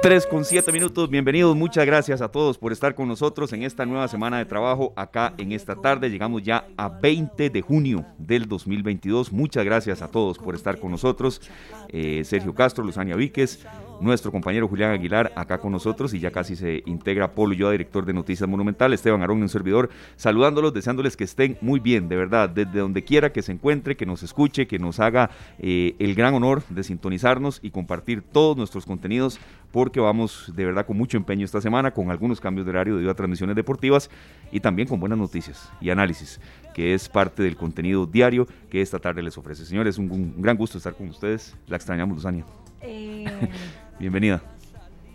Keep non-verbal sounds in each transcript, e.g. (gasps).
3 con 7 minutos, bienvenidos, muchas gracias a todos por estar con nosotros en esta nueva semana de trabajo acá en esta tarde. Llegamos ya a 20 de junio del 2022. Muchas gracias a todos por estar con nosotros. Eh, Sergio Castro, Luzania Víquez, nuestro compañero Julián Aguilar acá con nosotros y ya casi se integra Polo yo, director de Noticias Monumental, Esteban Arón, un servidor, saludándolos, deseándoles que estén muy bien, de verdad, desde donde quiera que se encuentre, que nos escuche, que nos haga eh, el gran honor de sintonizarnos y compartir todos nuestros contenidos porque vamos de verdad con mucho empeño esta semana, con algunos cambios de horario debido a transmisiones deportivas y también con buenas noticias y análisis, que es parte del contenido diario que esta tarde les ofrece. Señores, un, un gran gusto estar con ustedes. La extrañamos, Luzania. Eh... (laughs) Bienvenida.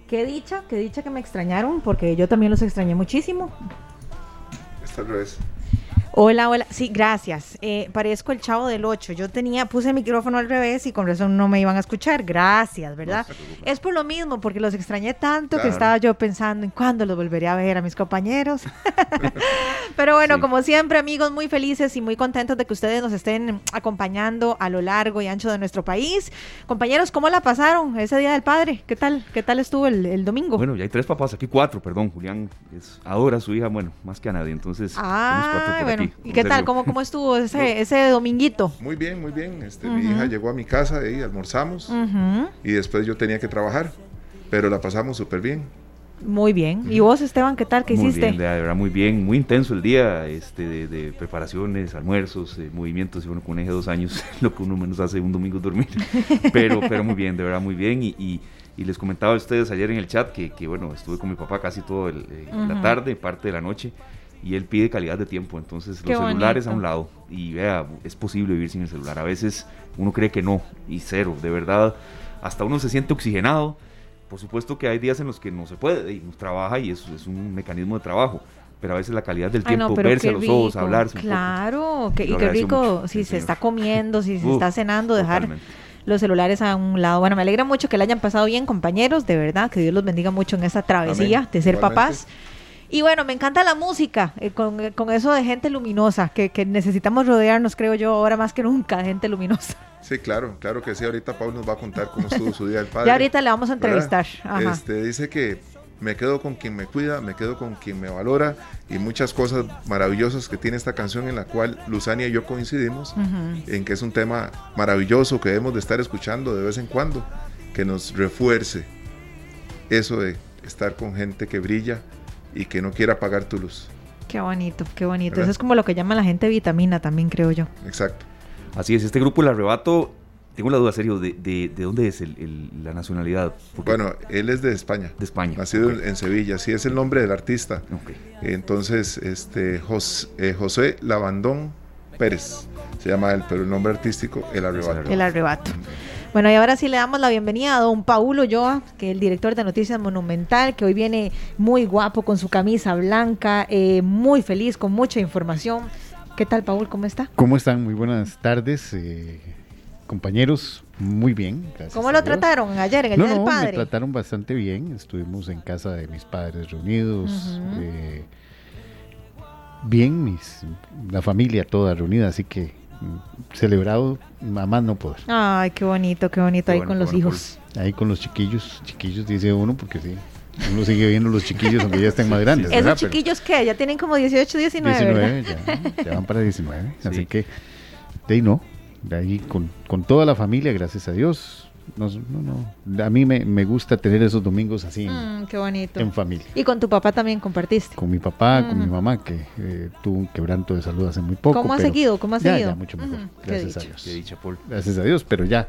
Qué dicha, qué dicha que me extrañaron, porque yo también los extrañé muchísimo. Está al revés. Hola, hola. Sí, gracias. Eh, parezco el chavo del 8. Yo tenía, puse el micrófono al revés y con razón no me iban a escuchar. Gracias, ¿verdad? es por lo mismo, porque los extrañé tanto que estaba yo pensando en cuándo los volveré a ver a mis compañeros. (laughs) Pero bueno, como siempre, amigos, muy felices y muy contentos de que ustedes nos estén acompañando a lo largo y ancho de nuestro país. Compañeros, ¿cómo la pasaron ese Día del Padre? ¿Qué tal? ¿Qué tal estuvo el, domingo? Bueno, ya hay tres papás, aquí cuatro, perdón. Julián es ahora su hija, bueno, más que a nadie. Entonces, ah, bueno. ¿Y qué tal? ¿Cómo, ¿Cómo estuvo ese, ese dominguito? Muy bien, muy bien. Este, Mi hija llegó a mi casa y almorzamos y después yo tenía que trabajar, pero la pasamos súper bien. Muy bien. ¿Y vos, Esteban, qué tal? ¿Qué muy hiciste? Bien, de verdad, muy bien, muy intenso el día este, de, preparaciones, almuerzos, eh, movimientos. Y bueno, con eje dos años, (laughs) lo que uno menos hace un domingo es dormir. (laughs) pero, pero muy bien, de verdad, muy bien. Y, y, les comentaba a ustedes ayer en el chat que, que bueno, estuve con mi papá casi toda eh, la tarde, parte de la noche y él pide calidad de tiempo. Entonces, los celulares a un lado. Y vea, es posible vivir sin el celular. A veces uno cree que no, y cero. De verdad, hasta uno se siente oxigenado. Por supuesto que hay días en los que no se puede, y trabaja y eso es un mecanismo de trabajo. Pero a veces la calidad del tiempo, verse a los ojos, hablar. Claro, que, y qué rico si se está comiendo, si se está cenando, dejar los celulares a un lado. Bueno, me alegra mucho que le hayan pasado bien, compañeros, de verdad, que Dios los bendiga mucho en esta travesía de ser papás. Y bueno, me encanta la música, eh, con, eso de gente luminosa, que, necesitamos rodearnos, creo yo, ahora más que nunca, de gente luminosa. (laughs) Sí, claro, claro que sí. Ahorita Paul nos va a contar cómo estuvo su día del padre. Ya ahorita le vamos a entrevistar. Este, dice que me quedo con quien me cuida, me quedo con quien me valora y muchas cosas maravillosas que tiene esta canción en la cual Luzania y yo coincidimos en que es un tema maravilloso que debemos de estar escuchando de vez en cuando, que nos refuerce eso de estar con gente que brilla y que no quiera pagar tu luz. Qué bonito, qué bonito. Eso es como lo que llama la gente vitamina también, creo yo. Exacto. Así es, este grupo El Arrebato, tengo la duda, serio, ¿de, de, dónde es la nacionalidad? bueno, él es de España. De España. Nacido en Sevilla, sí es el nombre del artista. Okay. Entonces, este, José, eh, José Lavandón Pérez se llama él, pero el nombre artístico, El Arrebato. El Arrebato. Bueno, y ahora sí le damos la bienvenida a don Paulo Yoa, que es el director de Noticias Monumental, que hoy viene muy guapo con su camisa blanca, eh, muy feliz, con mucha información. ¿Qué tal, Paul? ¿Cómo está? ¿Cómo están? Muy buenas tardes, eh, compañeros. Muy bien, gracias. ¿Cómo lo trataron ayer en el Día del Padre? Me trataron bastante bien. Estuvimos en casa de mis padres reunidos. Eh, bien, mis, la familia toda reunida, así que celebrado, mamá no puedo. Ay, qué bonito, qué bonito ahí con los hijos. Ahí con los chiquillos, chiquillos dice uno, porque sí. Uno sigue viendo los chiquillos aunque ya estén más grandes. ¿Esos chiquillos qué? Ya tienen como 18, 19. 19, ya, ya, van para 19. Así que, de ahí no. De ahí con, con toda la familia, gracias a Dios no, no, A mí me, me, gusta tener esos domingos así. Mm, qué bonito. En familia. ¿Y con tu papá también compartiste? Con mi papá, con mi mamá, que eh, tuvo un quebranto de salud hace muy poco. ¿Cómo ha seguido? ¿Cómo ha seguido? Ya, mucho mejor. Gracias a Dios. Gracias a Dios, pero ya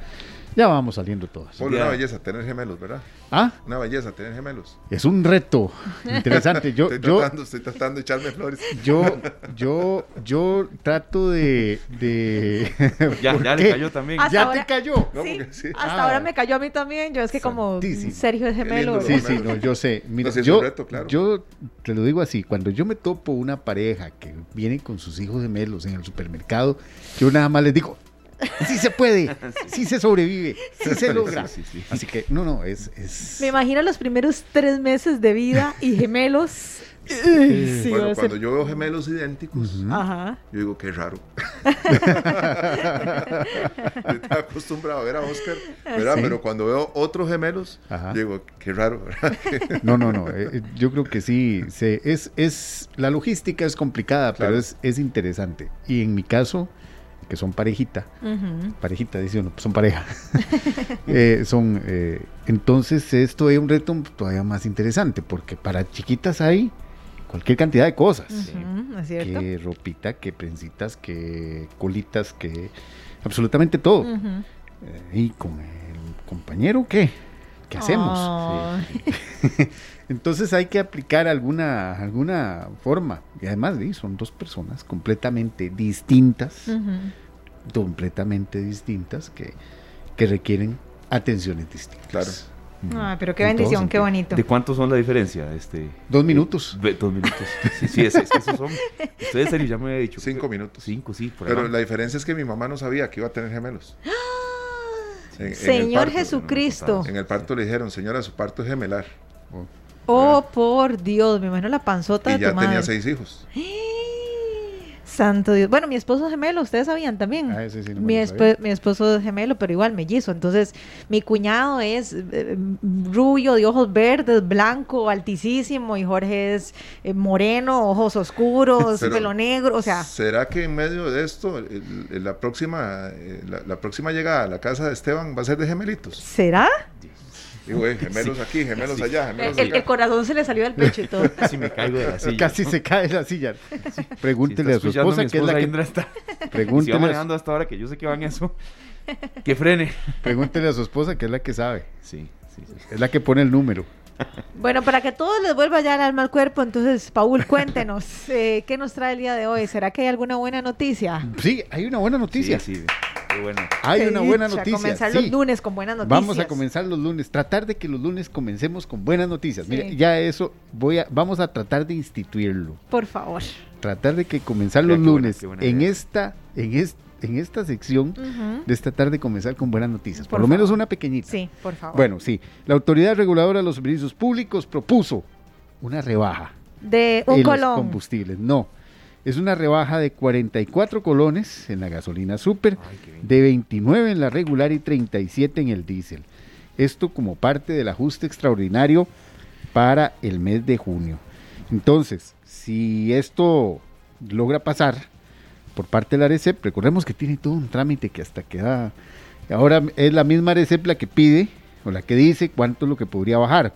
ya vamos saliendo todos. una belleza tener gemelos, ¿verdad? ¿Ah? Una belleza tener gemelos. Es un reto interesante. Yo, estoy, yo, tratando, estoy tratando de echarme flores. Yo, (laughs) yo, yo trato de. de (laughs) ya, ya le cayó también. ya te cayó. sí, Hasta ahora me cayó a mí también. Yo es que como Sergio es gemelo. Sí, sí, no, yo sé. Mira, yo, yo te lo digo así: cuando yo me topo una pareja que viene con sus hijos gemelos en el supermercado, yo nada más les digo, (laughs) sí se puede, (laughs) sí se sobrevive, sí se logra. Así que, no, no, es, Me imagino los primeros tres meses de vida y gemelos. (laughs) bueno, cuando yo veo gemelos idénticos, yo digo que raro. Estaba acostumbrado a ver a Oscar, ¿verdad? Pero cuando veo otros gemelos, digo, qué raro. no, no, no. Eh, eh, yo creo que sí. Se, es, es, la logística es complicada, pero es, es interesante. Y en mi caso, que son parejita, parejita, dice uno, son pareja. (laughs) Eh, son, entonces esto es un reto todavía más interesante, porque para chiquitas hay cualquier cantidad de cosas. Que ropita, que prensitas, que colitas, que absolutamente todo. Eh, y con el compañero, ¿qué? ¿Qué hacemos? (laughs) Entonces hay que aplicar alguna, alguna forma. Y además son dos personas completamente distintas, completamente distintas, que, que requieren atenciones distintas. Claro. Ah, pero qué bendición, qué bonito. ¿De cuántos son la diferencia? Este, dos minutos. dos minutos. Sí, sí, es, esos son. Ustedes serio, ya me había dicho. Cinco minutos. Cinco, sí. pero la diferencia es que mi mamá no sabía que iba a tener gemelos. (gasps) Señor Jesucristo. En el parto le dijeron, señora, su parto es gemelar. Oh, por Dios, me imagino la panzota y de ya tenía seis hijos. Santo Dios. Bueno, mi esposo es gemelo, ustedes sabían también. Ah, sí, sí, mi, mi, esposo es gemelo, pero igual mellizo. Entonces, mi cuñado es eh, rubio, de ojos verdes, blanco, altísimo, y Jorge es eh, moreno, ojos oscuros, (laughs) pelo negro, o sea. ¿Será que en medio de esto, la, próxima, eh, la próxima llegada a la casa de Esteban va a ser de gemelitos? ¿Será? Y güey, gemelos aquí, gemelos allá, gemelos el, El corazón se le salió del pecho y todo. (laughs) Casi me caigo de la silla. Casi se cae de la silla. Pregúntele a su esposa que es la que... Está... Pregúntele... Si va manejando hasta ahora que yo sé que van eso, que frene. Pregúntele a su esposa que es la que sabe. Sí, sí, sí. Es la que pone el número. Bueno, para que todos les vuelva ya el alma al cuerpo, entonces, Paul, cuéntenos, (laughs) eh, ¿qué nos trae el día de hoy? ¿Será que hay alguna buena noticia? Sí, hay una buena noticia. Sí, sí. Bueno. Hay una buena noticia. comenzar los lunes con buenas noticias. Vamos a comenzar los lunes, tratar de que los lunes comencemos con buenas noticias. Mire, ya eso voy a vamos a tratar de instituirlo. Por favor. Tratar de que comenzar los lunes en esta en esta en esta sección de esta tarde comenzar con buenas noticias, por, lo menos una pequeñita. Sí, por favor. Bueno, sí, la Autoridad Reguladora de los Servicios Públicos propuso una rebaja de un colón. Los combustibles, no. Es una rebaja de 44 colones en la gasolina super, de 29 en la regular y 37 en el diésel. Esto como parte del ajuste extraordinario para el mes de junio. Entonces, si esto logra pasar, por parte de la ARECEP. Recordemos que tiene todo un trámite que hasta queda. Ahora es la misma ARECEP la que pide o la que dice cuánto es lo que podría bajar.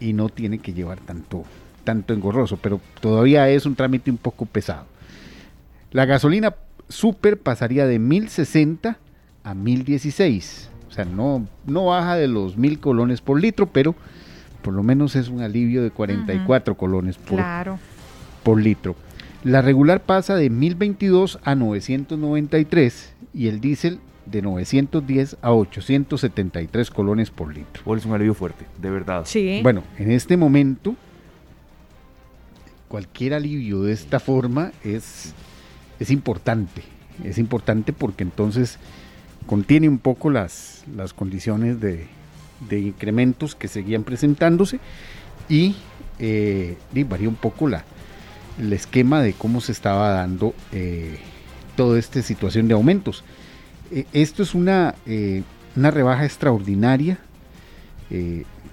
Y no tiene que llevar tanto, tanto engorroso, pero todavía es un trámite un poco pesado. La gasolina super pasaría de 1060 a 1016. O sea, no, no baja de los mil colones por litro, pero por lo menos es un alivio de 44 colones por, por litro. La regular pasa de 1022 a 993 y el diésel de 910 a 873 colones por litro. es un alivio fuerte, de verdad. Sí. Bueno, en este momento, cualquier alivio de esta forma es, es importante. Es importante porque entonces contiene un poco las, las condiciones de, incrementos que seguían presentándose y, eh, y varía un poco la, el esquema de cómo se estaba dando eh, toda esta situación de aumentos. Eh, esto es una, eh, una rebaja extraordinaria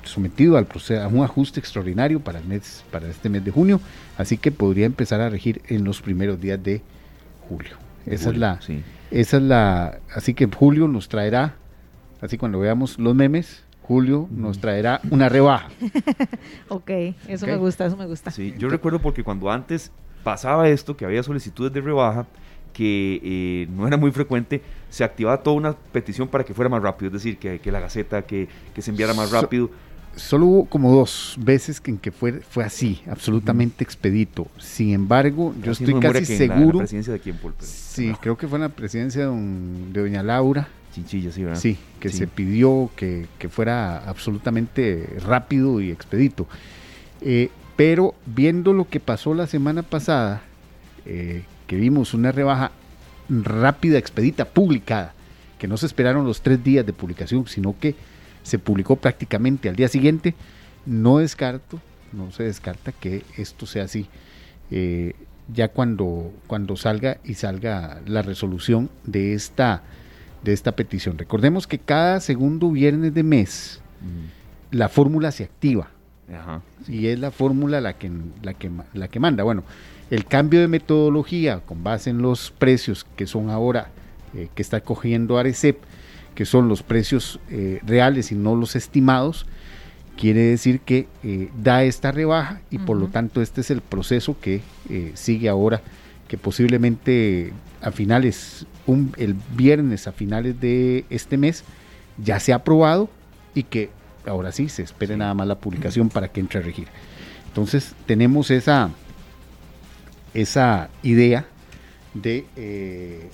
sometido al proceso, a un ajuste extraordinario para, el mes, para este mes de junio, así que podría empezar a regir en los primeros días de julio. esa es la, esa es la, así que julio nos traerá, así cuando veamos los memes, Julio nos traerá una rebaja. (laughs) ok, eso me gusta, eso me gusta. Sí, yo recuerdo porque cuando antes pasaba esto, que había solicitudes de rebaja, que eh, no era muy frecuente, se activaba toda una petición para que fuera más rápido, es decir, que, que la Gaceta, que, que, se enviara más rápido. solo hubo como dos veces en que fue, fue así, absolutamente expedito. Sin embargo, yo estoy casi seguro. La, presidencia de quién, Sí, creo que fue en la presidencia de doña Laura Chinchilla, sí, ¿verdad? Sí, que se pidió que, fuera absolutamente rápido y expedito. Eh, pero viendo lo que pasó la semana pasada, eh, que vimos una rebaja rápida, expedita, publicada, que no se esperaron los tres días de publicación, sino que se publicó prácticamente al día siguiente, no descarto, no se descarta que esto sea así. Eh, ya cuando, cuando salga y salga la resolución de esta, de esta petición. Recordemos que cada segundo viernes de mes mm. la fórmula se activa. Y es la fórmula la que, la, que, la que manda. Bueno, el cambio de metodología con base en los precios que son ahora, eh, que está cogiendo Arecep, que son los precios eh, reales y no los estimados, quiere decir que eh, da esta rebaja y por lo tanto este es el proceso que eh, sigue ahora, que posiblemente a finales, un, el viernes a finales de este mes ya se ha aprobado y que ahora sí se espere nada más la publicación para que entre a regir. Entonces tenemos esa, esa idea de, eh,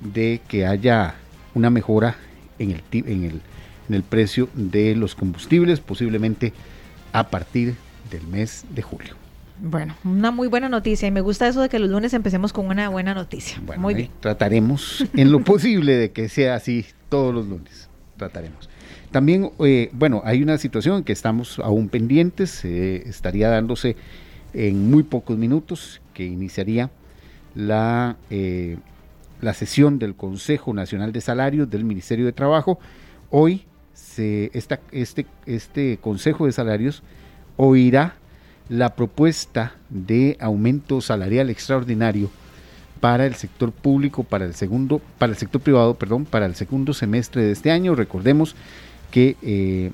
de que haya una mejora en el, en el en el precio de los combustibles, posiblemente a partir del mes de julio. Bueno, una muy buena noticia y me gusta eso de que los lunes empecemos con una buena noticia. muy bien. Trataremos (laughs) en lo posible de que sea así todos los lunes. Trataremos. También, eh, bueno, hay una situación que estamos aún pendientes, eh, estaría dándose en muy pocos minutos, que iniciaría la, eh, la sesión del Consejo Nacional de Salarios del Ministerio de Trabajo. Hoy este, este Consejo de Salarios oirá la propuesta de aumento salarial extraordinario para el sector público, para el segundo, para el sector privado, perdón, para el segundo semestre de este año. Recordemos que eh,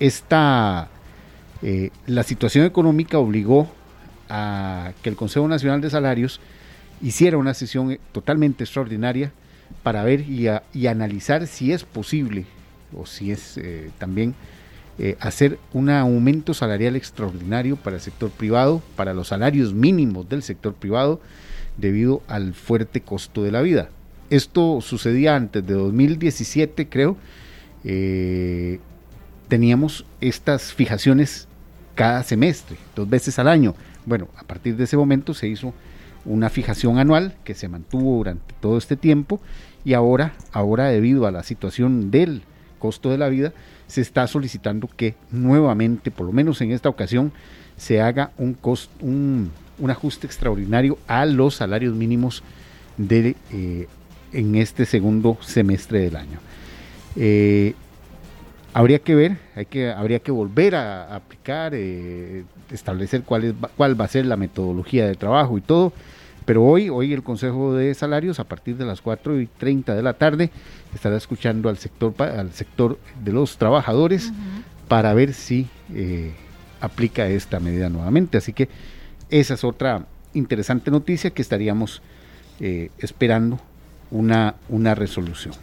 esta, eh, la situación económica obligó a que el Consejo Nacional de Salarios hiciera una sesión totalmente extraordinaria para ver y, y analizar si es posible o si es eh, también eh, hacer un aumento salarial extraordinario para el sector privado, para los salarios mínimos del sector privado, debido al fuerte costo de la vida. Esto sucedía antes de 2017, creo. Eh, teníamos estas fijaciones cada semestre, dos veces al año. Bueno, a partir de ese momento se hizo una fijación anual que se mantuvo durante todo este tiempo y ahora, ahora debido a la situación del costo de la vida, se está solicitando que nuevamente, por lo menos en esta ocasión, se haga un, costo, un, ajuste extraordinario a los salarios mínimos de, eh, en este segundo semestre del año. Eh, habría que ver, hay que, habría que volver a, aplicar, eh, establecer cuál, es, cuál va a ser la metodología de trabajo y todo pero hoy, hoy el Consejo de Salarios, a partir de las 4 y 30 de la tarde, estará escuchando al sector, al sector de los trabajadores para ver si eh, aplica esta medida nuevamente. Así que esa es otra interesante noticia que estaríamos eh, esperando una, una resolución.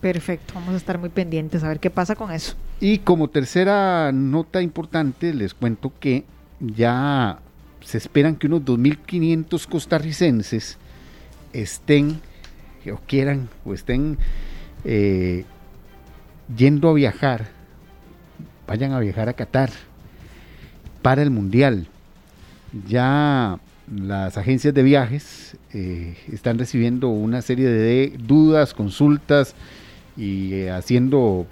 Perfecto, vamos a estar muy pendientes a ver qué pasa con eso. Y como tercera nota importante, les cuento que ya se esperan que unos 2.500 costarricenses estén o quieran o estén eh, yendo a viajar, vayan a viajar a Qatar para el Mundial. Ya las agencias de viajes eh, están recibiendo una serie de dudas, consultas y eh, haciendo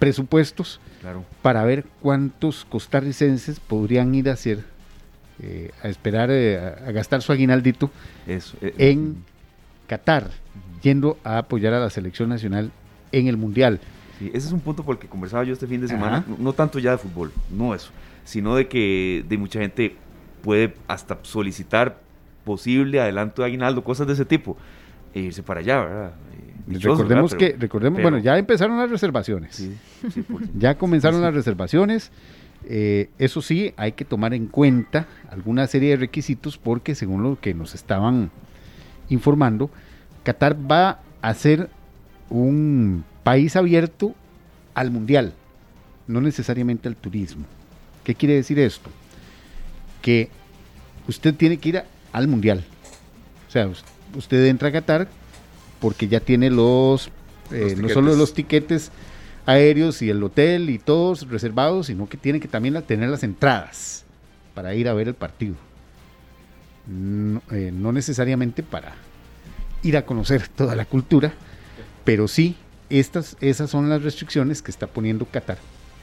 presupuestos para ver cuántos costarricenses podrían ir a hacer eh, a esperar eh, a, gastar su aguinaldito eh, en Qatar, yendo a apoyar a la selección nacional en el Mundial. ese es un punto por el que conversaba yo este fin de semana, no, tanto ya de fútbol, no eso, sino de que de mucha gente puede hasta solicitar posible adelanto de aguinaldo, cosas de ese tipo, e irse para allá, ¿verdad? recordemos que, recordemos, bueno, ya empezaron las reservaciones. (laughs) ya comenzaron las reservaciones. Eh, eso sí, hay que tomar en cuenta alguna serie de requisitos porque según lo que nos estaban informando, Qatar va a ser un país abierto al mundial, no necesariamente al turismo. ¿Qué quiere decir esto? Que usted tiene que ir al mundial. O sea, usted entra a Qatar porque ya tiene los, eh, no solo los tiquetes aéreos y el hotel y todos reservados, sino que tiene que también tener las entradas para ir a ver el partido. No, eh, necesariamente para ir a conocer toda la cultura, pero sí, estas, esas son las restricciones que está poniendo Qatar,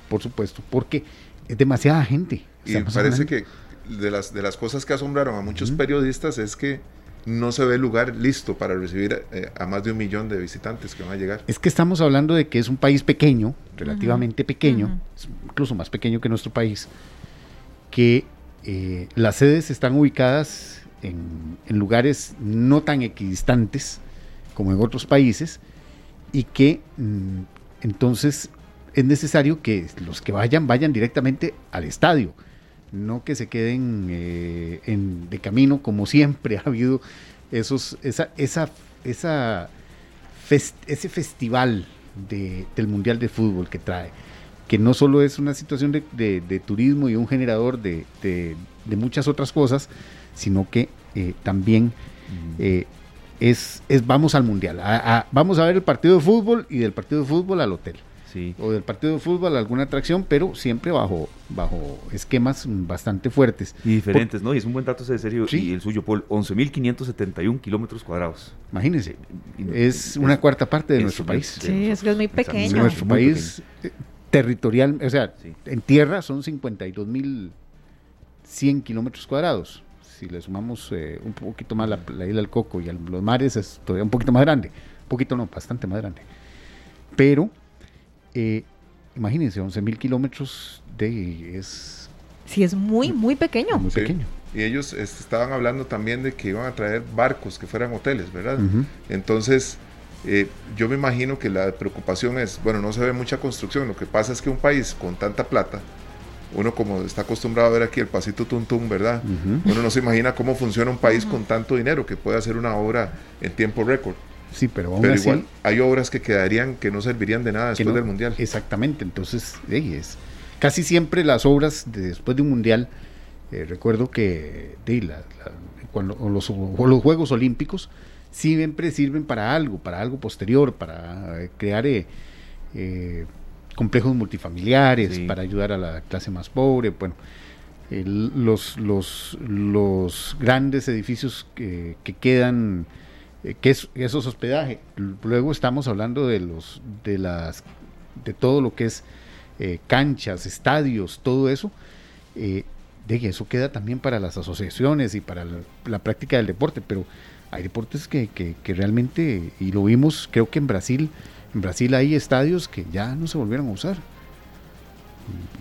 por supuesto, porque es demasiada gente. Y parece que de las, de las cosas que asombraron a muchos periodistas es que no se ve el lugar listo para recibir eh, a más de un millón de visitantes que van a llegar. Es que estamos hablando de que es un país pequeño, relativamente pequeño, incluso más pequeño que nuestro país, que eh, las sedes están ubicadas en, lugares no tan equidistantes como en otros países y que mm, entonces es necesario que los que vayan vayan directamente al estadio no que se queden eh, en, de camino como siempre (laughs) ha habido esos, esa, esa, esa ese festival del Mundial de Fútbol que trae, que no solo es una situación de, turismo y un generador de, muchas otras cosas, sino que eh, también eh, es, es, vamos al Mundial, vamos a ver el partido de fútbol y del partido de fútbol al hotel o del partido de fútbol, alguna atracción, pero siempre bajo, bajo esquemas bastante fuertes. Y diferentes, ¿no? Y es un buen dato ese de serio. Y el suyo, Paul, 11.571 kilómetros cuadrados. Imagínense, es una cuarta parte de nuestro país. Sí, es que es muy pequeño. Nuestro país eh, territorial, o sea, en tierra son 52.100 kilómetros cuadrados. Si le sumamos eh, un poquito más la, isla del Coco y los mares, es todavía un poquito más grande. Un poquito no, bastante más grande. Pero eh, imagínense, 11 mil kilómetros de es... Sí, es muy, muy pequeño. Muy pequeño. Y ellos este, estaban hablando también de que iban a traer barcos que fueran hoteles, ¿verdad? Entonces, eh, yo me imagino que la preocupación es, bueno, no se ve mucha construcción, lo que pasa es que un país con tanta plata, uno como está acostumbrado a ver aquí el pasito tuntum, ¿verdad? Uno no se imagina cómo funciona un país con tanto dinero que puede hacer una obra en tiempo récord. Sí, pero aún igual hay obras que quedarían, que no servirían de nada después del Mundial. Exactamente, entonces, es, casi siempre las obras después de un Mundial, eh, recuerdo que cuando, los, los, Juegos Olímpicos siempre sirven para algo, para algo posterior, para eh, crear eh, complejos multifamiliares, para ayudar a la clase más pobre, bueno. los, los, los grandes edificios que, que quedan eh, que es, eso es hospedaje. Luego estamos hablando de los de las de todo lo que es eh, canchas, estadios, todo eso. Eh, de eso queda también para las asociaciones y para la, práctica del deporte, pero hay deportes que, que, realmente, y lo vimos, creo que en Brasil, en Brasil hay estadios que ya no se volvieron a usar.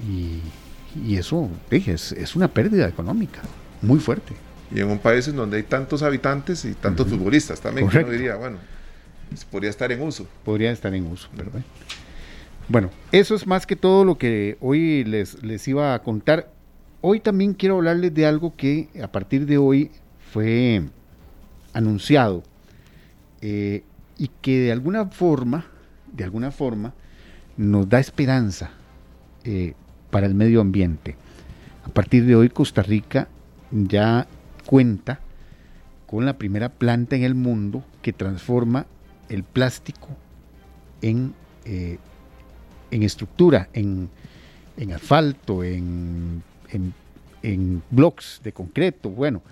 Y, y eso es, es una pérdida económica muy fuerte y en un país en donde hay tantos habitantes y tantos futbolistas también, que uno diría, bueno, podría estar en uso. Podría estar en uso, bueno. Bueno, eso es más que todo lo que hoy les, les iba a contar. Hoy también quiero hablarles de algo que a partir de hoy fue anunciado eh, y que de alguna forma, de alguna forma, nos da esperanza eh, para el medio ambiente. A partir de hoy Costa Rica ya cuenta con la primera planta en el mundo que transforma el plástico en, eh, en estructura, en, asfalto, en, en, blocks de concreto. Bueno,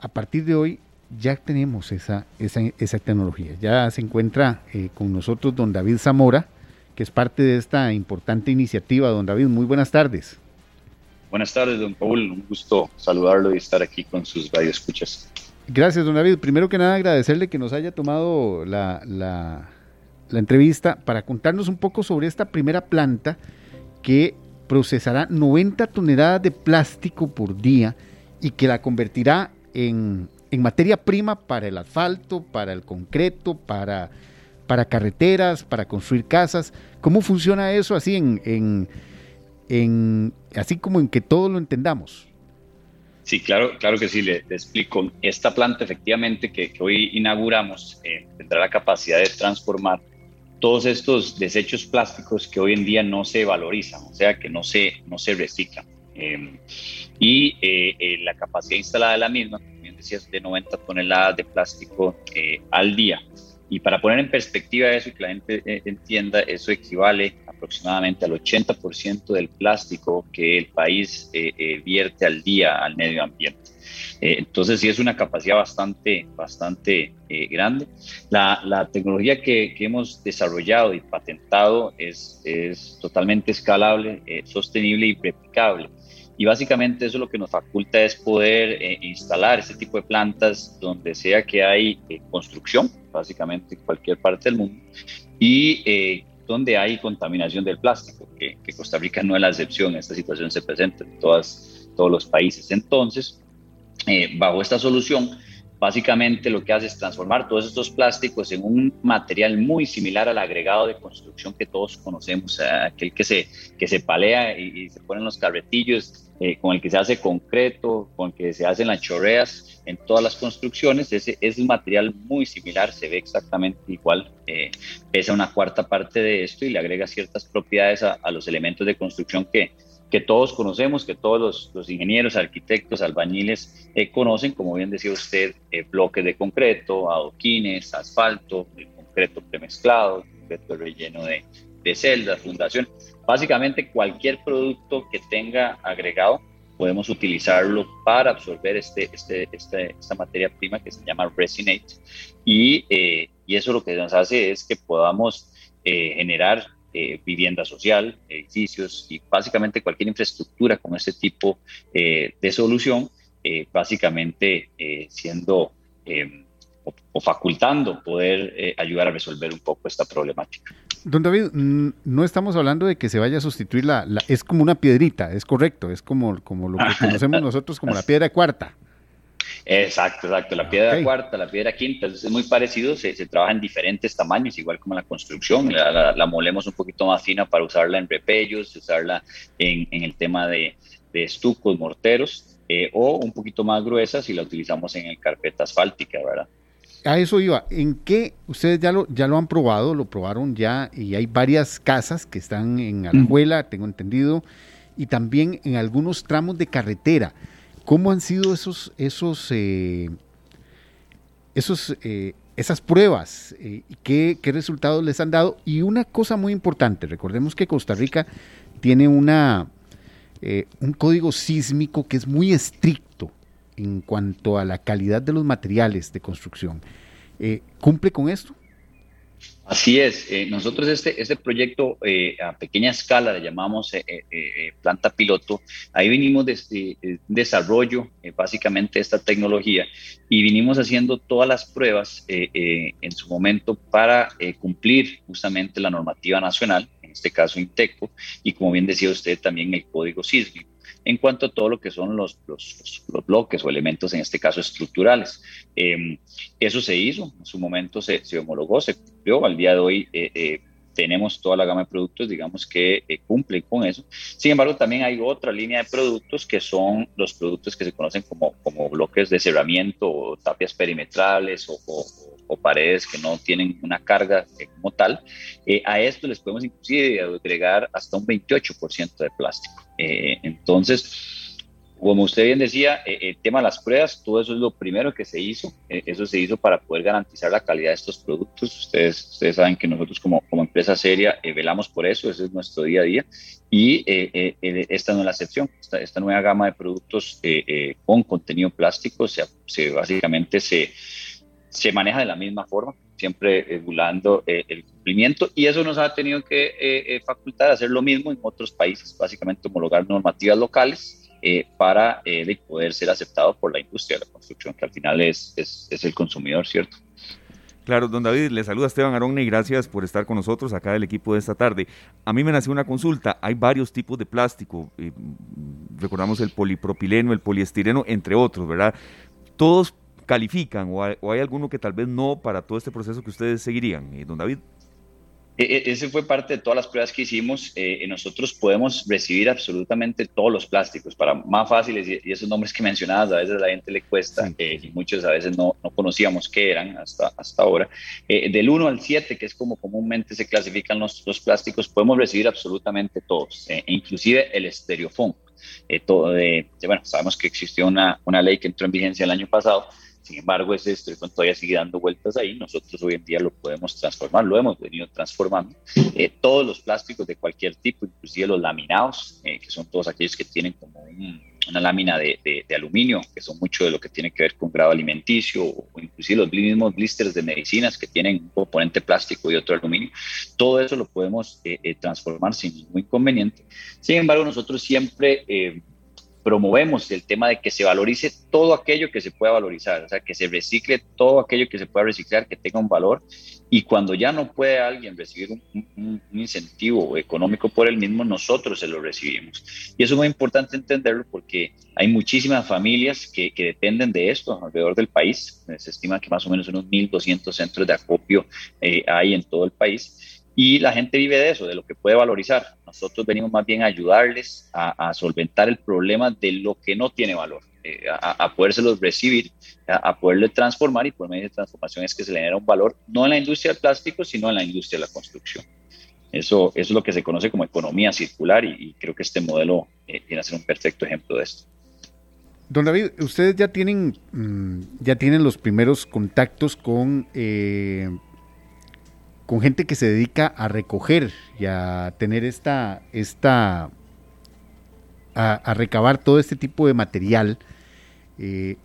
a partir de hoy ya tenemos esa, esa, tecnología. Ya se encuentra eh, con nosotros don David Zamora, que es parte de esta importante iniciativa. Don David, muy buenas tardes. Buenas tardes, don Paul. Un gusto saludarlo y estar aquí con sus radioescuchas. Gracias, don David. Primero que nada, agradecerle que nos haya tomado la, la, entrevista para contarnos un poco sobre esta primera planta que procesará 90 toneladas de plástico por día y que la convertirá en, en materia prima para el asfalto, para el concreto, para, para carreteras, para construir casas. ¿Cómo funciona eso así en en, así como en que todo lo entendamos. Sí, claro, claro que sí, le, explico. Esta planta efectivamente que, hoy inauguramos eh, tendrá la capacidad de transformar todos estos desechos plásticos que hoy en día no se valorizan, o sea, que no se, no se reciclan. Em, y eh, eh, la capacidad instalada de la misma, como bien decías, de 90 toneladas de plástico al día. Y para poner en perspectiva eso y que la gente entienda, eso equivale aproximadamente al 80% del plástico que el país eh, eh, vierte al día al medio ambiente. Eh, entonces sí es una capacidad bastante, bastante grande. La, la tecnología que, que, hemos desarrollado y patentado es, es totalmente escalable, sostenible y replicable. Y básicamente eso lo que nos faculta es poder eh, instalar este tipo de plantas donde sea que hay eh, construcción, básicamente en cualquier parte del mundo, y eh, donde hay contaminación del plástico, que, Costa Rica no es la excepción, esta situación se presenta en todas, todos los países. Entonces, bajo esta solución, Básicamente lo que hace es transformar todos estos plásticos en un material muy similar al agregado de construcción que todos conocemos, aquel que se, que se palea y, se ponen los carretillos, eh, con el que se hace concreto, con el que se hacen las chorreas en todas las construcciones. Ese es un material muy similar, se ve exactamente igual, eh, pesa una cuarta parte de esto y le agrega ciertas propiedades a los elementos de construcción que, que todos conocemos, que todos los, ingenieros, arquitectos, albañiles eh, conocen, como bien decía usted, eh, bloques de concreto, adoquines, asfalto, concreto premezclado, concreto relleno de, de celdas, fundación. Básicamente cualquier producto que tenga agregado podemos utilizarlo para absorber este, este, este esta materia prima que se llama resinate y, eh, y eso lo que nos hace es que podamos generar eh, vivienda social, edificios y básicamente cualquier infraestructura con este tipo eh, de solución, eh, básicamente siendo o, facultando poder ayudar a resolver un poco esta problemática. Don David, no estamos hablando de que se vaya a sustituir la, es como una piedrita, es correcto, es como, como lo que (laughs) conocemos nosotros como la piedra cuarta. Exacto, exacto. La piedra cuarta, la piedra quinta, es muy parecido, se, trabaja en diferentes tamaños, igual como la construcción. La, molemos un poquito más fina para usarla en repellos, usarla en, el tema de, estucos, morteros, eh, o un poquito más gruesa si la utilizamos en el carpeta asfáltica, ¿verdad? A eso iba. ¿En qué ustedes ya lo, ya lo han probado? Lo probaron ya y hay varias casas que están en Alajuela, tengo entendido, y también en algunos tramos de carretera. ¿Cómo han sido esos, esos, eh, esos, eh, esas pruebas? Eh, ¿qué, ¿Qué resultados les han dado? Y una cosa muy importante, recordemos que Costa Rica tiene una, un código sísmico que es muy estricto en cuanto a la calidad de los materiales de construcción. ¿Cumple con esto? Así es, eh, nosotros este, este proyecto eh, a pequeña escala le llamamos eh, planta piloto, ahí vinimos desde de desarrollo básicamente esta tecnología y vinimos haciendo todas las pruebas en su momento para cumplir justamente la normativa nacional, en este caso INTECO, y como bien decía usted también el código sísmico en cuanto a todo lo que son los, los, bloques o elementos, en este caso estructurales. Em, eso se hizo, en su momento se, homologó, se cumplió, al día de hoy eh, eh, tenemos toda la gama de productos, digamos, que eh, cumplen con eso. Sin embargo, también hay otra línea de productos que son los productos que se conocen como, como bloques de cerramiento o tapias perimetrales o, paredes que no tienen una carga como tal. a esto les podemos inclusive agregar hasta un 28% de plástico. Eh, entonces, como usted bien decía, eh, el tema de las pruebas, todo eso es lo primero que se hizo. Eh, eso se hizo para poder garantizar la calidad de estos productos. Ustedes, ustedes saben que nosotros como, como empresa seria velamos por eso, ese es nuestro día a día. Y esta no es la excepción. Esta, esta nueva gama de productos con contenido plástico se, se básicamente se, se maneja de la misma forma siempre regulando eh, el cumplimiento y eso nos ha tenido que eh, eh, facultar hacer lo mismo en otros países, básicamente homologar normativas locales para poder ser aceptado por la industria de la construcción, que al final es, es, el consumidor, ¿cierto? Claro, don David, le saluda Esteban Aronne y gracias por estar con nosotros acá del equipo de esta tarde. A mí me nació una consulta, hay varios tipos de plástico, recordamos el polipropileno, el poliestireno, entre otros, ¿verdad? Todos califican o hay, alguno que tal vez no para todo este proceso que ustedes seguirían, eh, don David? E, e, ese fue parte de todas las pruebas que hicimos. Eh, nosotros podemos recibir absolutamente todos los plásticos, para más fáciles y, esos nombres que mencionabas, a veces a la gente le cuesta eh, y muchos a veces no, no, conocíamos qué eran hasta, hasta ahora. del 1 al 7, que es como comúnmente se clasifican los, los plásticos, podemos recibir absolutamente todos, inclusive el estereofón. todo de, bueno, sabemos que existió una, una ley que entró en vigencia el año pasado sin embargo, ese estrés todavía sigue dando vueltas ahí. Nosotros hoy en día lo podemos transformar, lo hemos venido transformando. Eh, todos los plásticos de cualquier tipo, inclusive los laminados, eh, que son todos aquellos que tienen como una lámina de, de, aluminio, que son mucho de lo que tiene que ver con grado alimenticio, o inclusive los mismos blisters de medicinas que tienen un componente plástico y otro aluminio. Todo eso lo podemos eh, transformar sin ningún inconveniente. Sin embargo, nosotros siempre promovemos el tema de que se valorice todo aquello que se pueda valorizar, o sea, que se recicle todo aquello que se pueda reciclar, que tenga un valor, y cuando ya no puede alguien recibir un, incentivo económico por el mismo, nosotros se lo recibimos. Y eso es muy importante entenderlo porque hay muchísimas familias que, que dependen de esto alrededor del país. Se estima que más o menos unos 1.200 centros de acopio eh, hay en todo el país y la gente vive de eso, de lo que puede valorizar. Nosotros venimos más bien a ayudarles a, solventar el problema de lo que no tiene valor, eh, a, a podérselos recibir, a, poderlo transformar y por medio de transformación es que se le genera un valor no en la industria del plástico, sino en la industria de la construcción. Eso, es lo que se conoce como economía circular y, creo que este modelo eh, viene a ser un perfecto ejemplo de esto. Don David, ustedes ya tienen, mm, ya tienen los primeros contactos con eh, con gente que se dedica a recoger y a tener esta, esta a, recabar todo este tipo de material. Eh,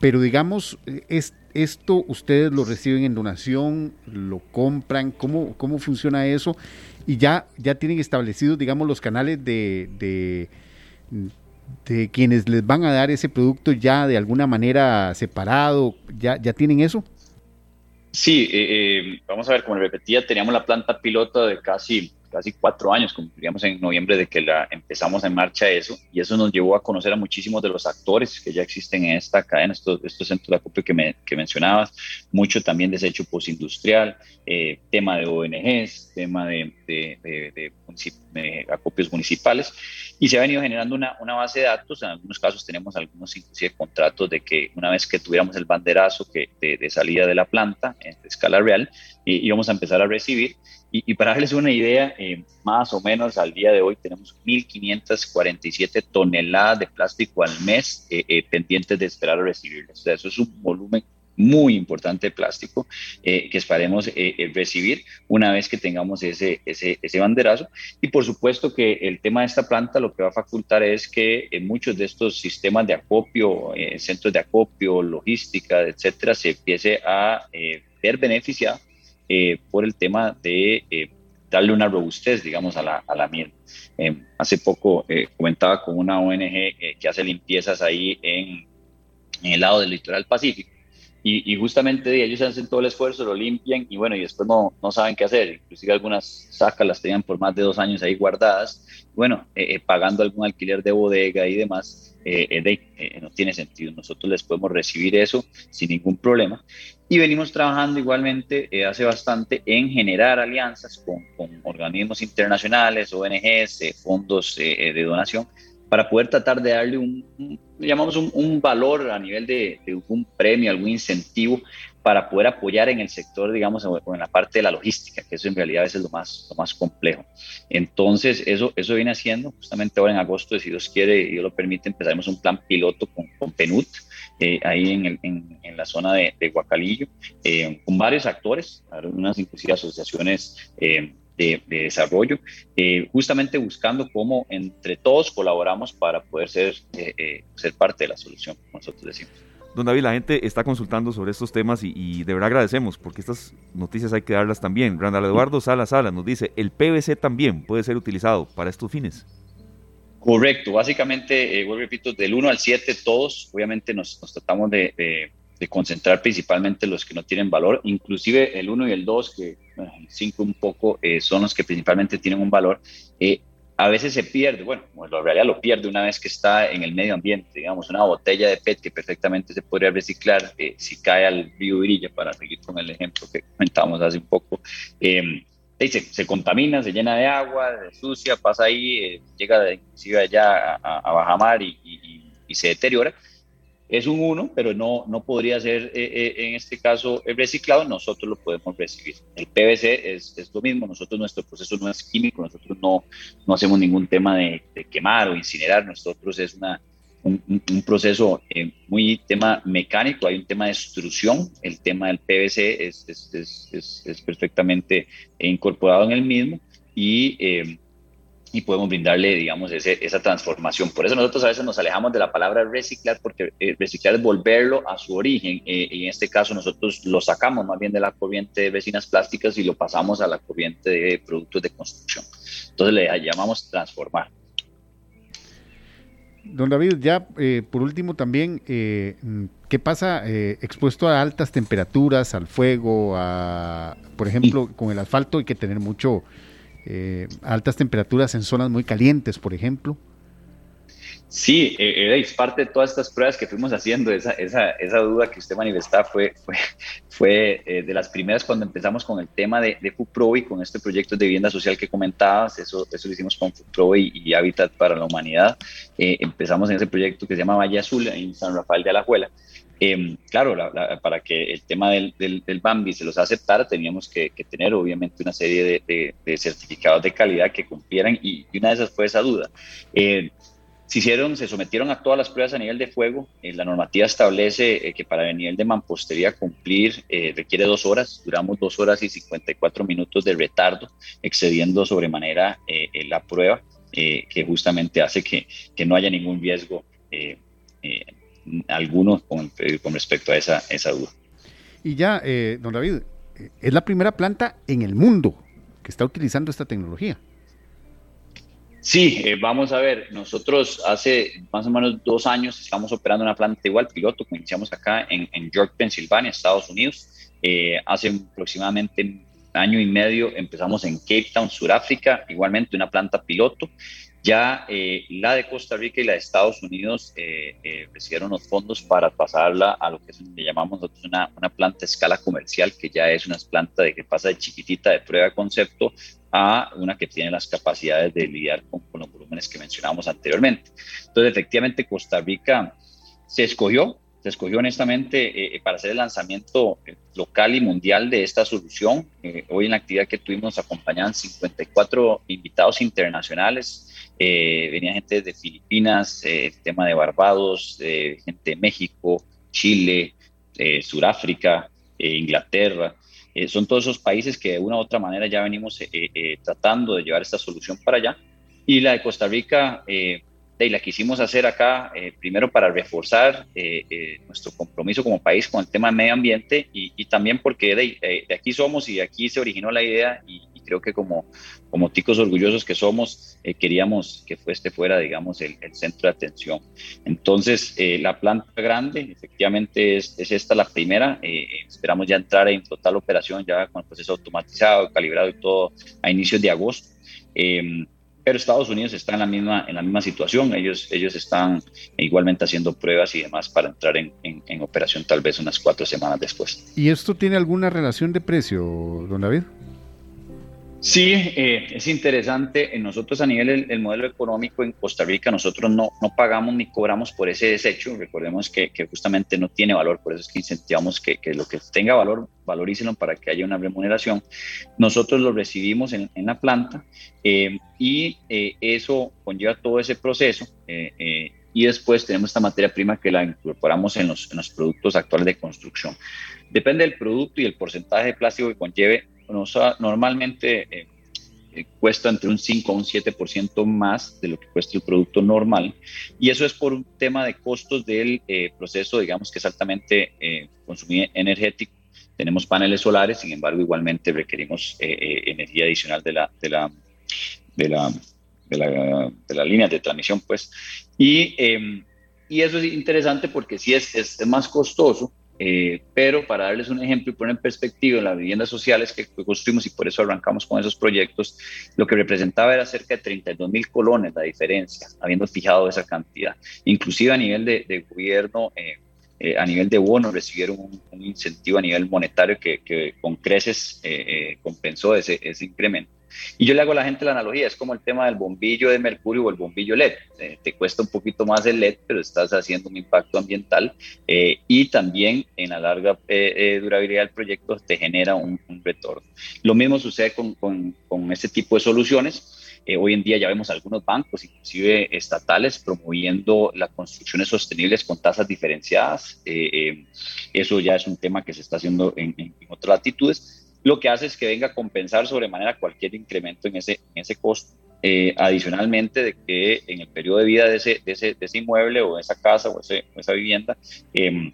pero digamos, es, esto ustedes lo reciben en donación, lo compran, ¿cómo, cómo funciona eso? Y ya, ya tienen establecidos, digamos, los canales de, de, de quienes les van a dar ese producto ya de alguna manera separado, ¿ya, ya tienen eso? Sí, eh, eh, vamos a ver, como repetía, teníamos la planta piloto de casi, casi cuatro años, cumpliríamos en noviembre de que la empezamos en marcha eso, y eso nos llevó a conocer a muchísimos de los actores que ya existen en esta cadena, estos, centros de acopio que, me, que mencionabas, mucho también desecho postindustrial, eh, tema de ONGs, tema de, de, acopios municipales, y se ha venido generando una, una, base de datos, en algunos casos tenemos algunos inclusive contratos de que una vez que tuviéramos el banderazo que, de, salida de la planta en escala real, íbamos a empezar a recibir, y, para darles una idea, eh, más o menos al día de hoy tenemos 1.547 toneladas de plástico al mes eh, eh, pendientes de esperar a recibirlas. O sea, eso es un volumen muy importante de plástico eh, que esperemos eh, eh, recibir una vez que tengamos ese, ese, ese, banderazo. Y por supuesto que el tema de esta planta lo que va a facultar es que muchos de estos sistemas de acopio, centros de acopio, logística, etcétera, se empiece a ver beneficiado por el tema de darle una robustez, digamos, a la, a la miel. hace poco comentaba con una ONG que hace limpiezas ahí en, en el lado del litoral pacífico y, justamente ellos hacen todo el esfuerzo, lo limpian y bueno, y después no, no saben qué hacer. Inclusive algunas sacas las tenían por más de dos años ahí guardadas. Bueno, eh, eh, pagando algún alquiler de bodega y demás, eh, no tiene sentido. Nosotros les podemos recibir eso sin ningún problema. Y venimos trabajando igualmente hace bastante en generar alianzas con, con organismos internacionales, ONGs, fondos de donación para poder tratar de darle un, llamamos un, valor a nivel de, de, un premio, algún incentivo para poder apoyar en el sector, digamos, en la parte de la logística, que eso en realidad es lo más, lo más complejo. Entonces, eso, eso viene haciendo, justamente ahora en agosto, si Dios quiere y Dios lo permite, empezaremos un plan piloto con, con PNUD, eh, ahí en, el, en, en, la zona de, de Guacalillo, eh, con varios actores, unas inclusive asociaciones eh, de, desarrollo, eh, justamente buscando cómo entre todos colaboramos para poder ser, eh, eh, ser parte de la solución, como nosotros decimos. Don David, la gente está consultando sobre estos temas y, de verdad agradecemos porque estas noticias hay que darlas también. Randall Eduardo Sala Sala nos dice, el PVC también puede ser utilizado para estos fines. Correcto, básicamente, eh, repito, del 1 al 7 todos, obviamente nos, tratamos de de concentrar principalmente los que no tienen valor, inclusive el 1 y el 2, que el 5 un poco eh, son los que principalmente tienen un valor, eh, a veces se pierde, bueno, en realidad lo pierde una vez que está en el medio ambiente, digamos, una botella de PET que perfectamente se podría reciclar eh, si cae al río Virilla, para seguir con el ejemplo que comentábamos hace un poco, se, se, contamina, se llena de agua, se sucia, pasa ahí, llega inclusive allá a, a, bajamar y, y se deteriora, es un 1, pero no, no podría ser eh, eh, en este caso reciclado, nosotros lo podemos recibir. El PVC es, es, lo mismo, nosotros nuestro proceso no es químico, nosotros no, no hacemos ningún tema de, quemar o incinerar, nosotros es una, un, un, proceso eh, muy tema mecánico, hay un tema de extrusión, el tema del PVC es, es, es perfectamente incorporado en el mismo. Y y podemos brindarle, digamos, ese, esa transformación. Por eso nosotros a veces nos alejamos de la palabra reciclar, porque eh, reciclar es volverlo a su origen, eh, y en este caso nosotros lo sacamos más bien de la corriente de vecinas plásticas y lo pasamos a la corriente de productos de construcción. Entonces le llamamos transformar. Don David, ya eh, por último también, eh, ¿qué pasa eh, expuesto a altas temperaturas, al fuego, a, por ejemplo, con el asfalto hay que tener mucho altas temperaturas en zonas muy calientes, por ejemplo? Sí, eh, parte de todas estas pruebas que fuimos haciendo, esa, esa, esa duda que usted manifestaba fue, fue, (laughs) fue eh, de las primeras cuando empezamos con el tema de, de FUPRO y con este proyecto de vivienda social que comentabas, eso, eso lo hicimos con FUPRO y, Hábitat para la Humanidad. Eh, empezamos en ese proyecto que se llama Valle Azul en San Rafael de Alajuela. Eh, claro, para que el tema del, Bambi se los aceptara, teníamos que, tener obviamente una serie de, certificados de calidad que cumplieran y, una de esas fue esa duda. Eh, se hicieron, se sometieron a todas las pruebas a nivel de fuego. Eh, la normativa establece eh, que para el nivel de mampostería cumplir eh, requiere dos horas. Duramos dos horas y 54 minutos de retardo, excediendo sobremanera la prueba, que justamente hace que, que, no haya ningún riesgo alguno con, con, respecto a esa, esa duda. Y ya, don David, es la primera planta en el mundo que está utilizando esta tecnología. Sí, eh, vamos a ver, nosotros hace más o menos dos años estamos operando una planta igual, piloto, que iniciamos acá en, York, Pensilvania, Estados Unidos. Eh, hace aproximadamente un año y medio empezamos en Cape Town, Sudáfrica, igualmente una planta piloto. Ya eh, la de Costa Rica y la de Estados Unidos eh, eh, recibieron los fondos para pasarla a lo que le llamamos nosotros una, planta a escala comercial, que ya es una planta de que pasa de chiquitita de prueba de concepto a una que tiene las capacidades de lidiar con, con los volúmenes que mencionábamos anteriormente. Entonces, efectivamente, Costa Rica se escogió se escogió honestamente para hacer el lanzamiento local y mundial de esta solución. hoy en la actividad que tuvimos acompañaban 54 invitados internacionales eh, venía gente de Filipinas, eh, tema de Barbados, gente de México, Chile, eh, Suráfrica, Inglaterra. son todos esos países que de una u otra manera ya venimos tratando de llevar esta solución para allá. Y la de Costa Rica, de la quisimos hacer acá, primero para reforzar nuestro compromiso como país con el tema del medio ambiente y, también porque de, aquí somos y de aquí se originó la idea creo que como, como ticos orgullosos que somos, eh, queríamos que este fuera, digamos, el, centro de atención. Entonces, eh, la planta grande, efectivamente, es, es esta la primera. Eh, esperamos ya entrar en total operación, ya con el proceso automatizado, calibrado y todo, a inicios de agosto. Em, pero Estados Unidos está en la misma, en la misma situación. Ellos, ellos están igualmente haciendo pruebas y demás para entrar en, en, en, operación tal vez unas cuatro semanas después. ¿Y esto tiene alguna relación de precio, don David? Sí, eh, es interesante. Nosotros a nivel del modelo económico en Costa Rica, nosotros no, no pagamos ni cobramos por ese desecho. Recordemos que, justamente no tiene valor, por eso es que incentivamos que, lo que tenga valor, valorícenlo para que haya una remuneración. Nosotros lo recibimos en, la planta eh, y eh, eso conlleva todo ese proceso. y después tenemos esta materia prima que la incorporamos en los, en los productos actuales de construcción. Depende del producto y el porcentaje de plástico que conlleve normalmente eh, eh, cuesta entre un 5 a un 7% más de lo que cuesta el producto normal. Y eso es por un tema de costos del eh, proceso, digamos que es altamente consumido energético. Tenemos paneles solares, sin embargo, igualmente requerimos energía adicional de la, de la, de la, de la, de la línea de transmisión, pues. Y, em, y eso es interesante porque sí es, es más costoso, eh, pero para darles un ejemplo y poner en perspectiva las viviendas sociales que construimos y por eso arrancamos con esos proyectos, lo que representaba era cerca de 32 mil colones la diferencia, habiendo fijado esa cantidad. Inclusive a nivel de, gobierno, eh, eh, a nivel de bono, recibieron un, incentivo a nivel monetario que, con creces compensó ese incremento. Y yo le hago a la gente la analogía, es como el tema del bombillo de mercurio o el bombillo LED. Eh, te cuesta un poquito más el LED, pero estás haciendo un impacto ambiental eh, y también en la larga eh, durabilidad del proyecto te genera un, retorno. Lo mismo sucede con, con, con este tipo de soluciones. hoy en día ya vemos algunos bancos, inclusive estatales, promoviendo las construcciones sostenibles con tasas diferenciadas. eso ya es un tema que se está haciendo en, en otras latitudes lo que hace es que venga a compensar sobremanera cualquier incremento en ese, en ese costo. Eh, adicionalmente de que en el periodo de vida de ese, de ese, de ese inmueble o de esa casa o, ese, esa vivienda, eh,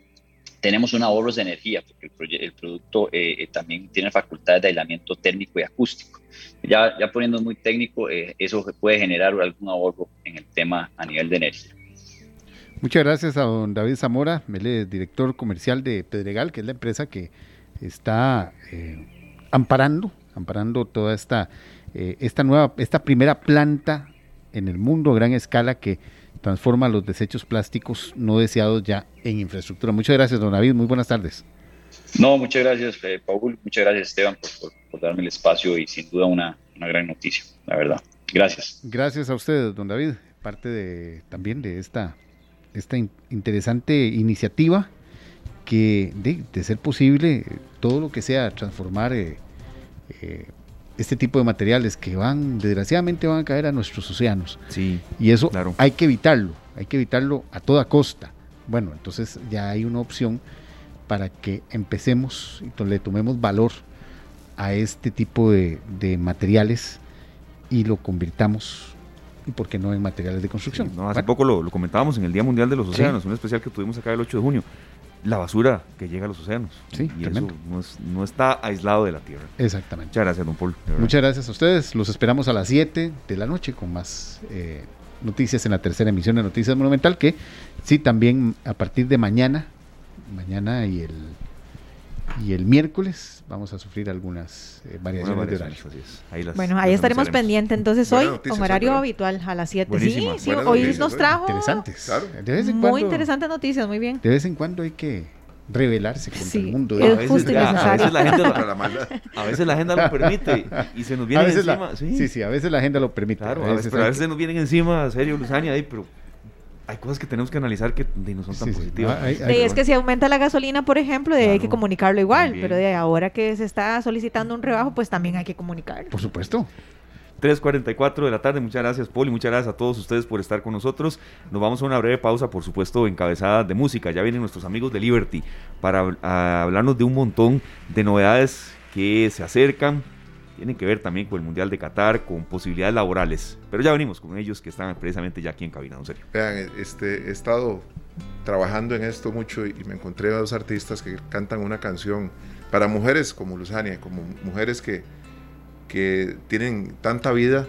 tenemos un ahorro de energía, porque el, el producto eh, también tiene facultades de aislamiento térmico y acústico. Ya, ya poniendo muy técnico, eso puede generar algún ahorro en el tema a nivel de energía. Muchas gracias a don David Zamora, él es director comercial de Pedregal, que es la empresa que está eh, amparando, amparando toda esta, eh, esta nueva, esta primera planta en el mundo a gran escala que transforma los desechos plásticos no deseados ya en infraestructura. Muchas gracias, don David. Muy buenas tardes. No, muchas gracias, eh, Paul. Muchas gracias, Esteban, por, darme el espacio y sin duda una, una gran noticia, la verdad. Gracias. Gracias a ustedes, don David. Parte de, también de esta esta interesante iniciativa que de, ser posible todo lo que sea transformar eh, eh, este tipo de materiales que van desgraciadamente van a caer a nuestros océanos. Sí y eso hay que evitarlo hay que evitarlo a toda costa. Bueno entonces ya hay una opción para que empecemos y le tomemos valor a este tipo de, de materiales y lo convirtamos y por qué no en materiales de construcción. no, hace poco lo, comentábamos en el Día Mundial de los Océanos, un especial que tuvimos acá el 8 de junio. La basura que llega a los océanos. Sí, y eso no, está aislado de la Tierra. Exactamente. Muchas gracias, don Paul. Muchas gracias a ustedes. Los esperamos a las 7 de la noche con más eh, noticias en la tercera emisión de Noticias Monumental, que sí, también a partir de mañana, mañana y el y el miércoles vamos a sufrir algunas eh, variaciones de horario. bueno, ahí estaremos pendientes entonces hoy con horario habitual a las 7. Sí, sí, hoy nos trajo interesantes. Claro. muy interesantes noticias, muy bien. De vez en cuando hay que revelarse contra el mundo. Es a, veces, a, veces la agenda lo, a veces la agenda lo permite y se nos (laughs) viene encima. sí. sí, a veces la agenda lo permite. Claro, a veces, pero a veces nos vienen encima, serio, Luzania, ahí, pero hay cosas que tenemos que analizar que no son tan positivas. es que si aumenta la gasolina, por ejemplo, hay que comunicarlo igual, pero de ahora que se está solicitando un rebajo, pues también hay que comunicarlo. Por supuesto. 3.44 de la tarde, muchas gracias Poli, muchas gracias a todos ustedes por estar con nosotros. Nos vamos a una breve pausa, por supuesto, encabezada de música. Ya vienen nuestros amigos de Liberty para hablarnos de un montón de novedades que se acercan, tienen que ver también con el Mundial de Qatar, con posibilidades laborales. Pero ya venimos con ellos que están precisamente ya aquí en cabina, en serio. Vean, este, he estado trabajando en esto mucho y me encontré a dos artistas que cantan una canción para mujeres como Luzania, como mujeres que, que tienen tanta vida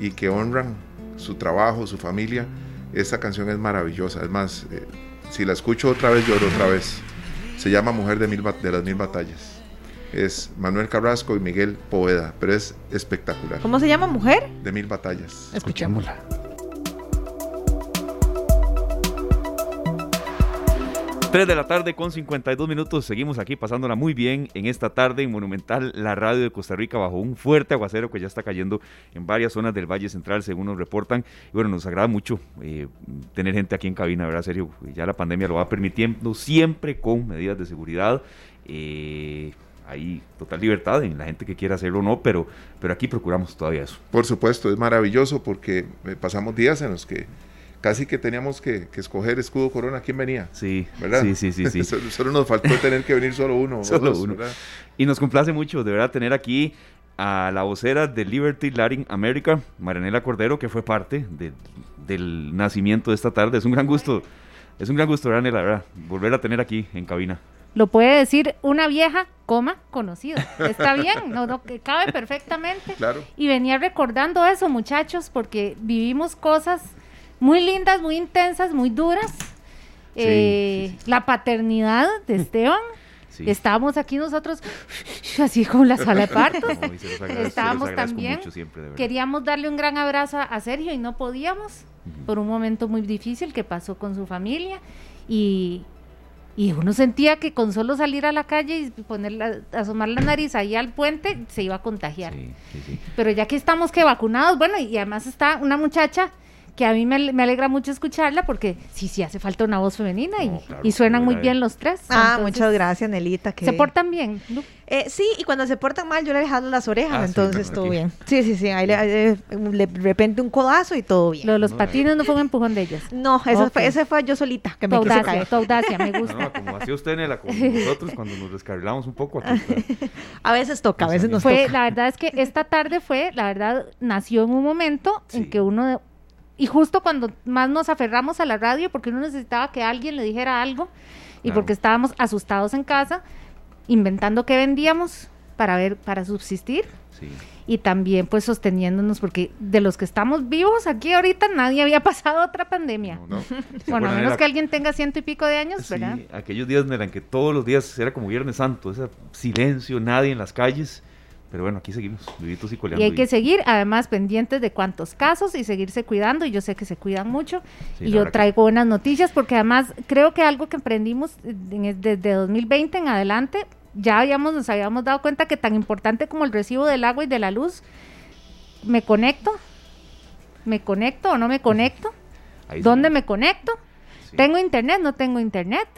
y que honran su trabajo, su familia. Esta canción es maravillosa. Es más, eh, si la escucho otra vez, lloro otra vez. Se llama Mujer de, mil, de las Mil Batallas es Manuel Carrasco y Miguel Poveda, pero es espectacular. ¿Cómo se llama mujer? De mil batallas. Escuchémosla. 3 de la tarde con 52 minutos. Seguimos aquí pasándola muy bien en esta tarde en Monumental, la radio de Costa Rica, bajo un fuerte aguacero que ya está cayendo en varias zonas del Valle Central, según nos reportan. Y bueno, nos agrada mucho eh, tener gente aquí en cabina, ¿verdad? Serio, ya la pandemia lo va permitiendo, siempre con medidas de seguridad. Eh, hay total libertad en la gente que quiera hacerlo o no, pero, pero aquí procuramos todavía eso. Por supuesto, es maravilloso porque eh, pasamos días en los que casi que teníamos que, escoger escudo corona quién venía. Sí, ¿verdad? Sí, sí, sí. sí. (laughs) solo, nos faltó tener que venir solo uno. (laughs) solo uno. Y nos complace mucho, de verdad, tener aquí a la vocera de Liberty Latin America, Maranela Cordero, que fue parte del nacimiento de esta tarde. Es un gran gusto, es un gran gusto, Maranela, verdad, volver a tener aquí en cabina lo puede decir una vieja, coma, conocida. Está bien, no, no, cabe perfectamente. Claro. Y venía recordando eso, muchachos, porque vivimos cosas muy lindas, muy intensas, muy duras. Eh, la paternidad de (laughs) Esteban. Estábamos aquí nosotros, (laughs) así como la sala de partos. Estábamos también. queríamos darle un gran abrazo a Sergio y no podíamos por un momento muy difícil que pasó con su familia. Y, y uno sentía que con solo salir a la calle y poner asomar la nariz ahí al puente se iba a contagiar. Pero ya que estamos que vacunados, bueno, y además está una muchacha que a mí me, alegra mucho escucharla porque sí, sí hace falta una voz femenina y, suenan muy bien los tres. Ah, muchas gracias, Nelita. Que... ¿Se portan bien? Eh, sí, y cuando se portan mal yo le he dejado las orejas, ah, entonces todo bien. Sí, sí, sí, ahí le, de repente un codazo y todo bien. Lo, los patines no fue un empujón de ellas. No, eso fue, ese fue yo solita que me quise caer. Tu audacia, me (laughs) gusta. No, como hacía usted, Nela, como nosotros cuando nos descarrilamos un poco. Aquí, (laughs) a veces toca, a veces nos fue, toca. La verdad es que esta tarde fue, la verdad, nació en un momento en que uno y justo cuando más nos aferramos a la radio, porque uno necesitaba que alguien le dijera algo y porque estábamos asustados en casa, inventando qué vendíamos, para ver, para subsistir. Y también pues sosteniéndonos, porque de los que estamos vivos aquí ahorita nadie había (laughs) pasado otra pandemia. (laughs) Bueno, a menos que alguien tenga ciento y pico de años, ¿verdad? Aquellos días eran que todos los días era como Viernes Santo, ese silencio, nadie en las calles. Pero bueno, aquí seguimos, vivitos y coleando. Y hay que seguir, además, pendientes de cuántos casos y seguirse cuidando. Y yo sé que se cuidan mucho. y yo traigo buenas noticias porque además creo que algo que emprendimos desde 2020 en adelante, ya habíamos, nos habíamos dado cuenta que tan importante como el recibo del agua y de la luz, me conecto, me conecto o no me conecto, ¿dónde me conecto? ¿Tengo internet? ¿No tengo internet?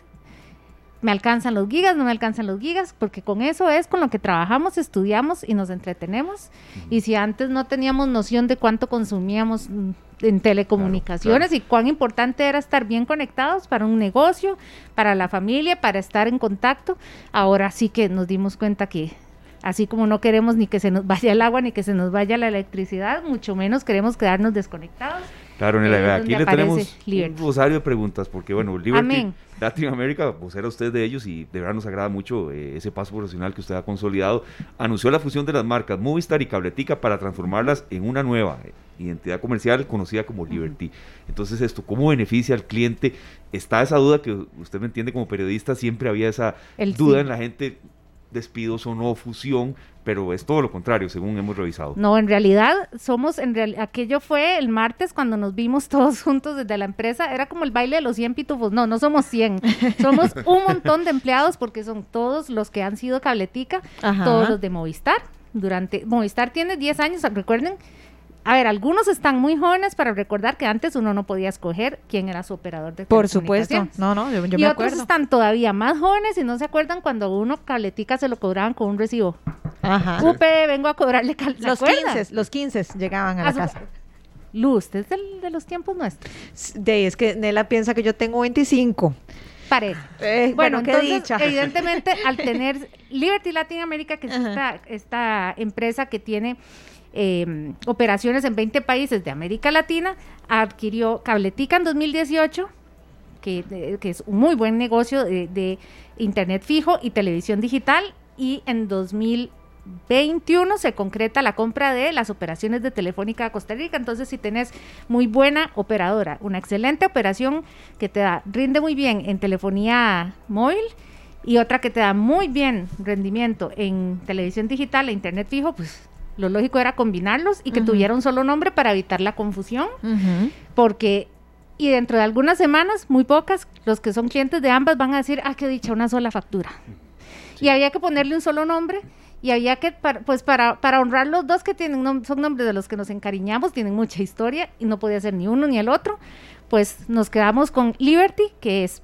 Me alcanzan los gigas, no me alcanzan los gigas, porque con eso es con lo que trabajamos, estudiamos y nos entretenemos. Y si antes no teníamos noción de cuánto consumíamos mm, en telecomunicaciones y cuán importante era estar bien conectados para un negocio, para la familia, para estar en contacto, ahora sí que nos dimos cuenta que así como no queremos ni que se nos vaya el agua ni que se nos vaya la electricidad, mucho menos queremos quedarnos desconectados. Claro, Nela, aquí le tenemos un rosario de preguntas, porque bueno, Liberty Latinoamérica, pues era usted de ellos y de verdad nos agrada mucho eh, ese paso profesional que usted ha consolidado. Anunció la fusión de las marcas Movistar y Cabletica para transformarlas en una nueva eh, identidad comercial conocida como Liberty. Entonces esto, ¿cómo beneficia al cliente? Está esa duda que usted me entiende como periodista, siempre había esa duda en la gente, despidos o no, fusión, pero es todo lo contrario, según hemos revisado. No, en realidad somos, en real, aquello fue el martes cuando nos vimos todos (laughs) juntos desde la empresa, era como el baile de los 100 pitufos, no, no somos 100, (laughs) somos un montón de empleados porque son todos los que han sido cabletica, todos los de Movistar, durante, Movistar tiene 10 años, recuerden, a ver, algunos están muy jóvenes para recordar que antes uno no podía escoger quién era su operador de Por supuesto, no, no, yo, y otros están todavía más jóvenes y no se acuerdan cuando uno cabletica se lo cobraban con un recibo. Ajá. Upe, vengo a cobrarle Los 15, los 15 llegaban a, la casa. Luz, es de los tiempos nuestros. De, es que Nela piensa que yo tengo 25. Parece. Eh, bueno, entonces, evidentemente, al tener (laughs) Liberty Latin America, que es esta, empresa que tiene em, operaciones en 20 países de América Latina, adquirió Cabletica en 2018, que, que es un muy buen negocio de, Internet fijo y televisión digital, y en 2000 21 se concreta la compra de las operaciones de Telefónica Costa Rica. Entonces, si tenés muy buena operadora, una excelente operación que te da, rinde muy bien en telefonía móvil y otra que te da muy bien rendimiento en televisión digital e internet fijo, pues lo lógico era combinarlos y que tuviera un solo nombre para evitar la confusión, porque y dentro de algunas semanas, muy pocas, los que son clientes de ambas van a decir, ah, qué dicha, una sola factura. Y había que ponerle un solo nombre y había que, pues para, para honrar los dos que tienen, son nombres de los que nos encariñamos, tienen mucha historia y no podía ser ni uno ni el otro, pues nos quedamos con Liberty, que es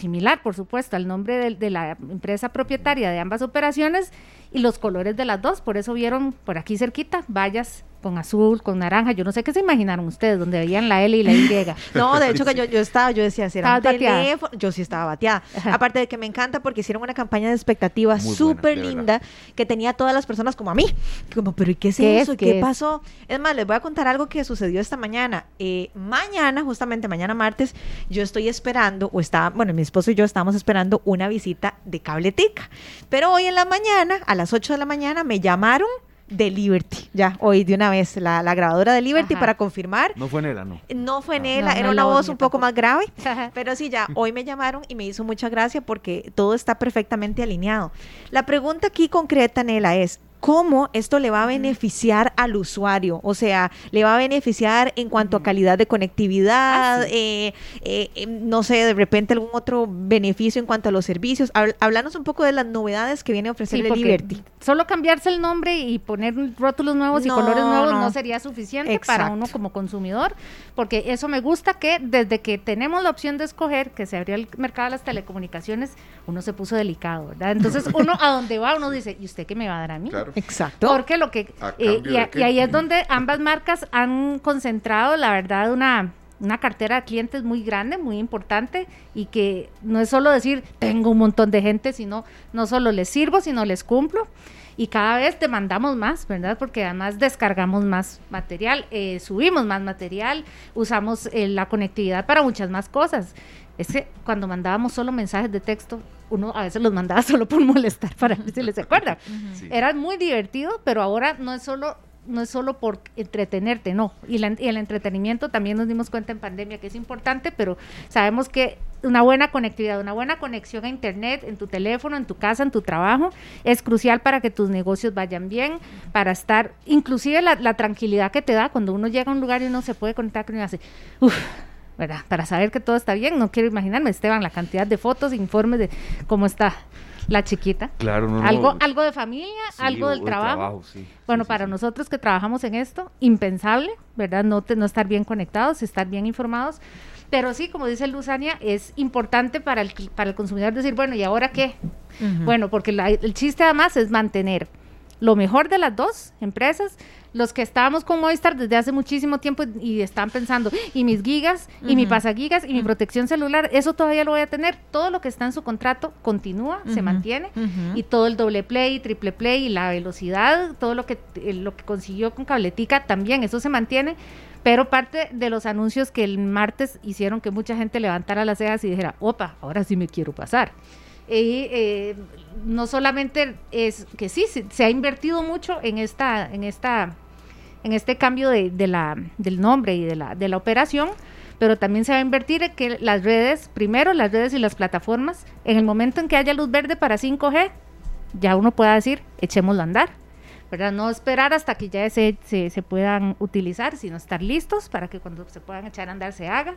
similar, por supuesto, al nombre de, de la empresa propietaria de ambas operaciones y los colores de las dos, por eso vieron por aquí cerquita vallas con azul, con naranja, yo no sé qué se imaginaron ustedes, donde veían la L y la Y. (laughs) no, de hecho que yo, yo estaba, yo decía, si era teléfono, yo sí estaba bateada. Aparte de que me encanta porque hicieron una campaña de expectativa súper linda que tenía a todas las personas como a mí. Como, pero ¿y qué es eso? ¿Qué, pasó? Es más, les voy a contar algo que sucedió esta mañana. Eh, mañana, justamente mañana martes, yo estoy esperando, o estaba, bueno, mi esposo y yo estábamos esperando una visita de Cabletica. Pero hoy en la mañana, a las 8 de la mañana, me llamaron de Liberty, ya, hoy de una vez, la, grabadora de Liberty para confirmar. No fue Nela, no. No fue Nela, era una voz un poco más grave, (laughs) pero sí, ya, hoy me llamaron y me hizo mucha gracia porque todo está perfectamente alineado. La pregunta aquí concreta, Nela, es, cómo esto le va a beneficiar al usuario, o sea, le va a beneficiar en cuanto a calidad de conectividad, ah, eh, eh, eh, no sé, de repente algún otro beneficio en cuanto a los servicios. Hablanos un poco de las novedades que viene a ofrecer Liberty. Solo cambiarse el nombre y poner rótulos nuevos y colores nuevos no, sería suficiente para uno como consumidor, porque eso me gusta que desde que tenemos la opción de escoger que se abrió el mercado de las telecomunicaciones, uno se puso delicado, ¿verdad? Entonces (laughs) uno a donde va, uno dice, ¿y usted qué me va a dar a mí? Exacto. Porque lo que... Eh, y, ahí es donde ambas marcas han concentrado, la verdad, una, una cartera de clientes muy grande, muy importante y que no es solo decir tengo un montón de gente, sino no solo les sirvo, sino les cumplo. Y cada vez demandamos más, ¿verdad? Porque además descargamos más material, eh, subimos más material, usamos eh, la conectividad para muchas más cosas. Es que cuando mandábamos solo mensajes de texto, uno a veces los mandaba (laughs) solo por molestar para ver si les acuerdan. Era muy divertido, pero ahora no es solo no es solo por entretenerte, no. Y, el entretenimiento también nos dimos cuenta en pandemia que es importante, pero sabemos que una buena conectividad, una buena conexión a Internet en tu teléfono, en tu casa, en tu trabajo, es crucial para que tus negocios vayan bien, para estar, inclusive la, tranquilidad que te da cuando uno llega a un lugar y uno se puede conectar con y hace, uff, ¿verdad? Para saber que todo está bien, no quiero imaginarme, Esteban, la cantidad de fotos, informes de cómo está la chiquita. Claro, no, algo, algo de familia, algo del trabajo. bueno, para nosotros que trabajamos en esto, impensable, ¿verdad? No, no estar bien conectados, estar bien informados. Pero sí, como dice Luzania, es importante para el, para el consumidor decir, bueno, ¿y ahora qué? Bueno, porque el chiste además es mantener lo mejor de las dos empresas, los que estábamos con Movistar desde hace muchísimo tiempo y están pensando, y mis gigas, y mi pasagigas, y mi protección celular, eso todavía lo voy a tener. Todo lo que está en su contrato continúa, se mantiene, y todo el doble play, triple play, y la velocidad, todo lo que, eh, lo que consiguió con Cabletica también, eso se mantiene. Pero parte de los anuncios que el martes hicieron que mucha gente levantara las cejas y dijera, opa, ahora sí me quiero pasar. Y eh, no solamente es que sí, se, ha invertido mucho en esta, en esta, en este cambio de, la, del nombre y de la, de la operación, pero también se va a invertir en que las redes, primero las redes y las plataformas, en el momento en que haya luz verde para 5G, ya uno pueda decir, echémoslo a andar. ¿verdad? No esperar hasta que ya se, se, se puedan utilizar, sino estar listos para que cuando se puedan echar a andar se haga.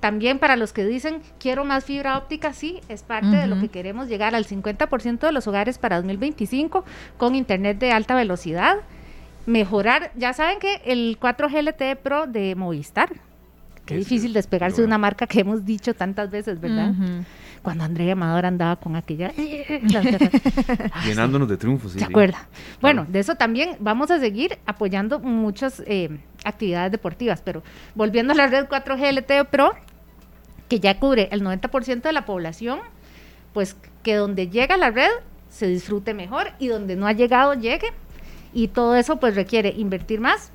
También para los que dicen, quiero más fibra óptica, sí, es parte de lo que queremos llegar al 50% de los hogares para 2025 con internet de alta velocidad. Mejorar, ya saben que el 4G LTE Pro de Movistar, qué difícil despegarse de una marca que hemos dicho tantas veces, ¿verdad? Cuando Andrea Amador andaba con aquella... (laughs) (laughs) Llenándonos de triunfos. ¿Se acuerda? Bueno, de eso también vamos a seguir apoyando muchas eh, actividades deportivas, pero volviendo a la red 4G LTE Pro, que ya cubre el 90% de la población, pues que donde llega la red se disfrute mejor y donde no ha llegado llegue. Y todo eso pues requiere invertir más.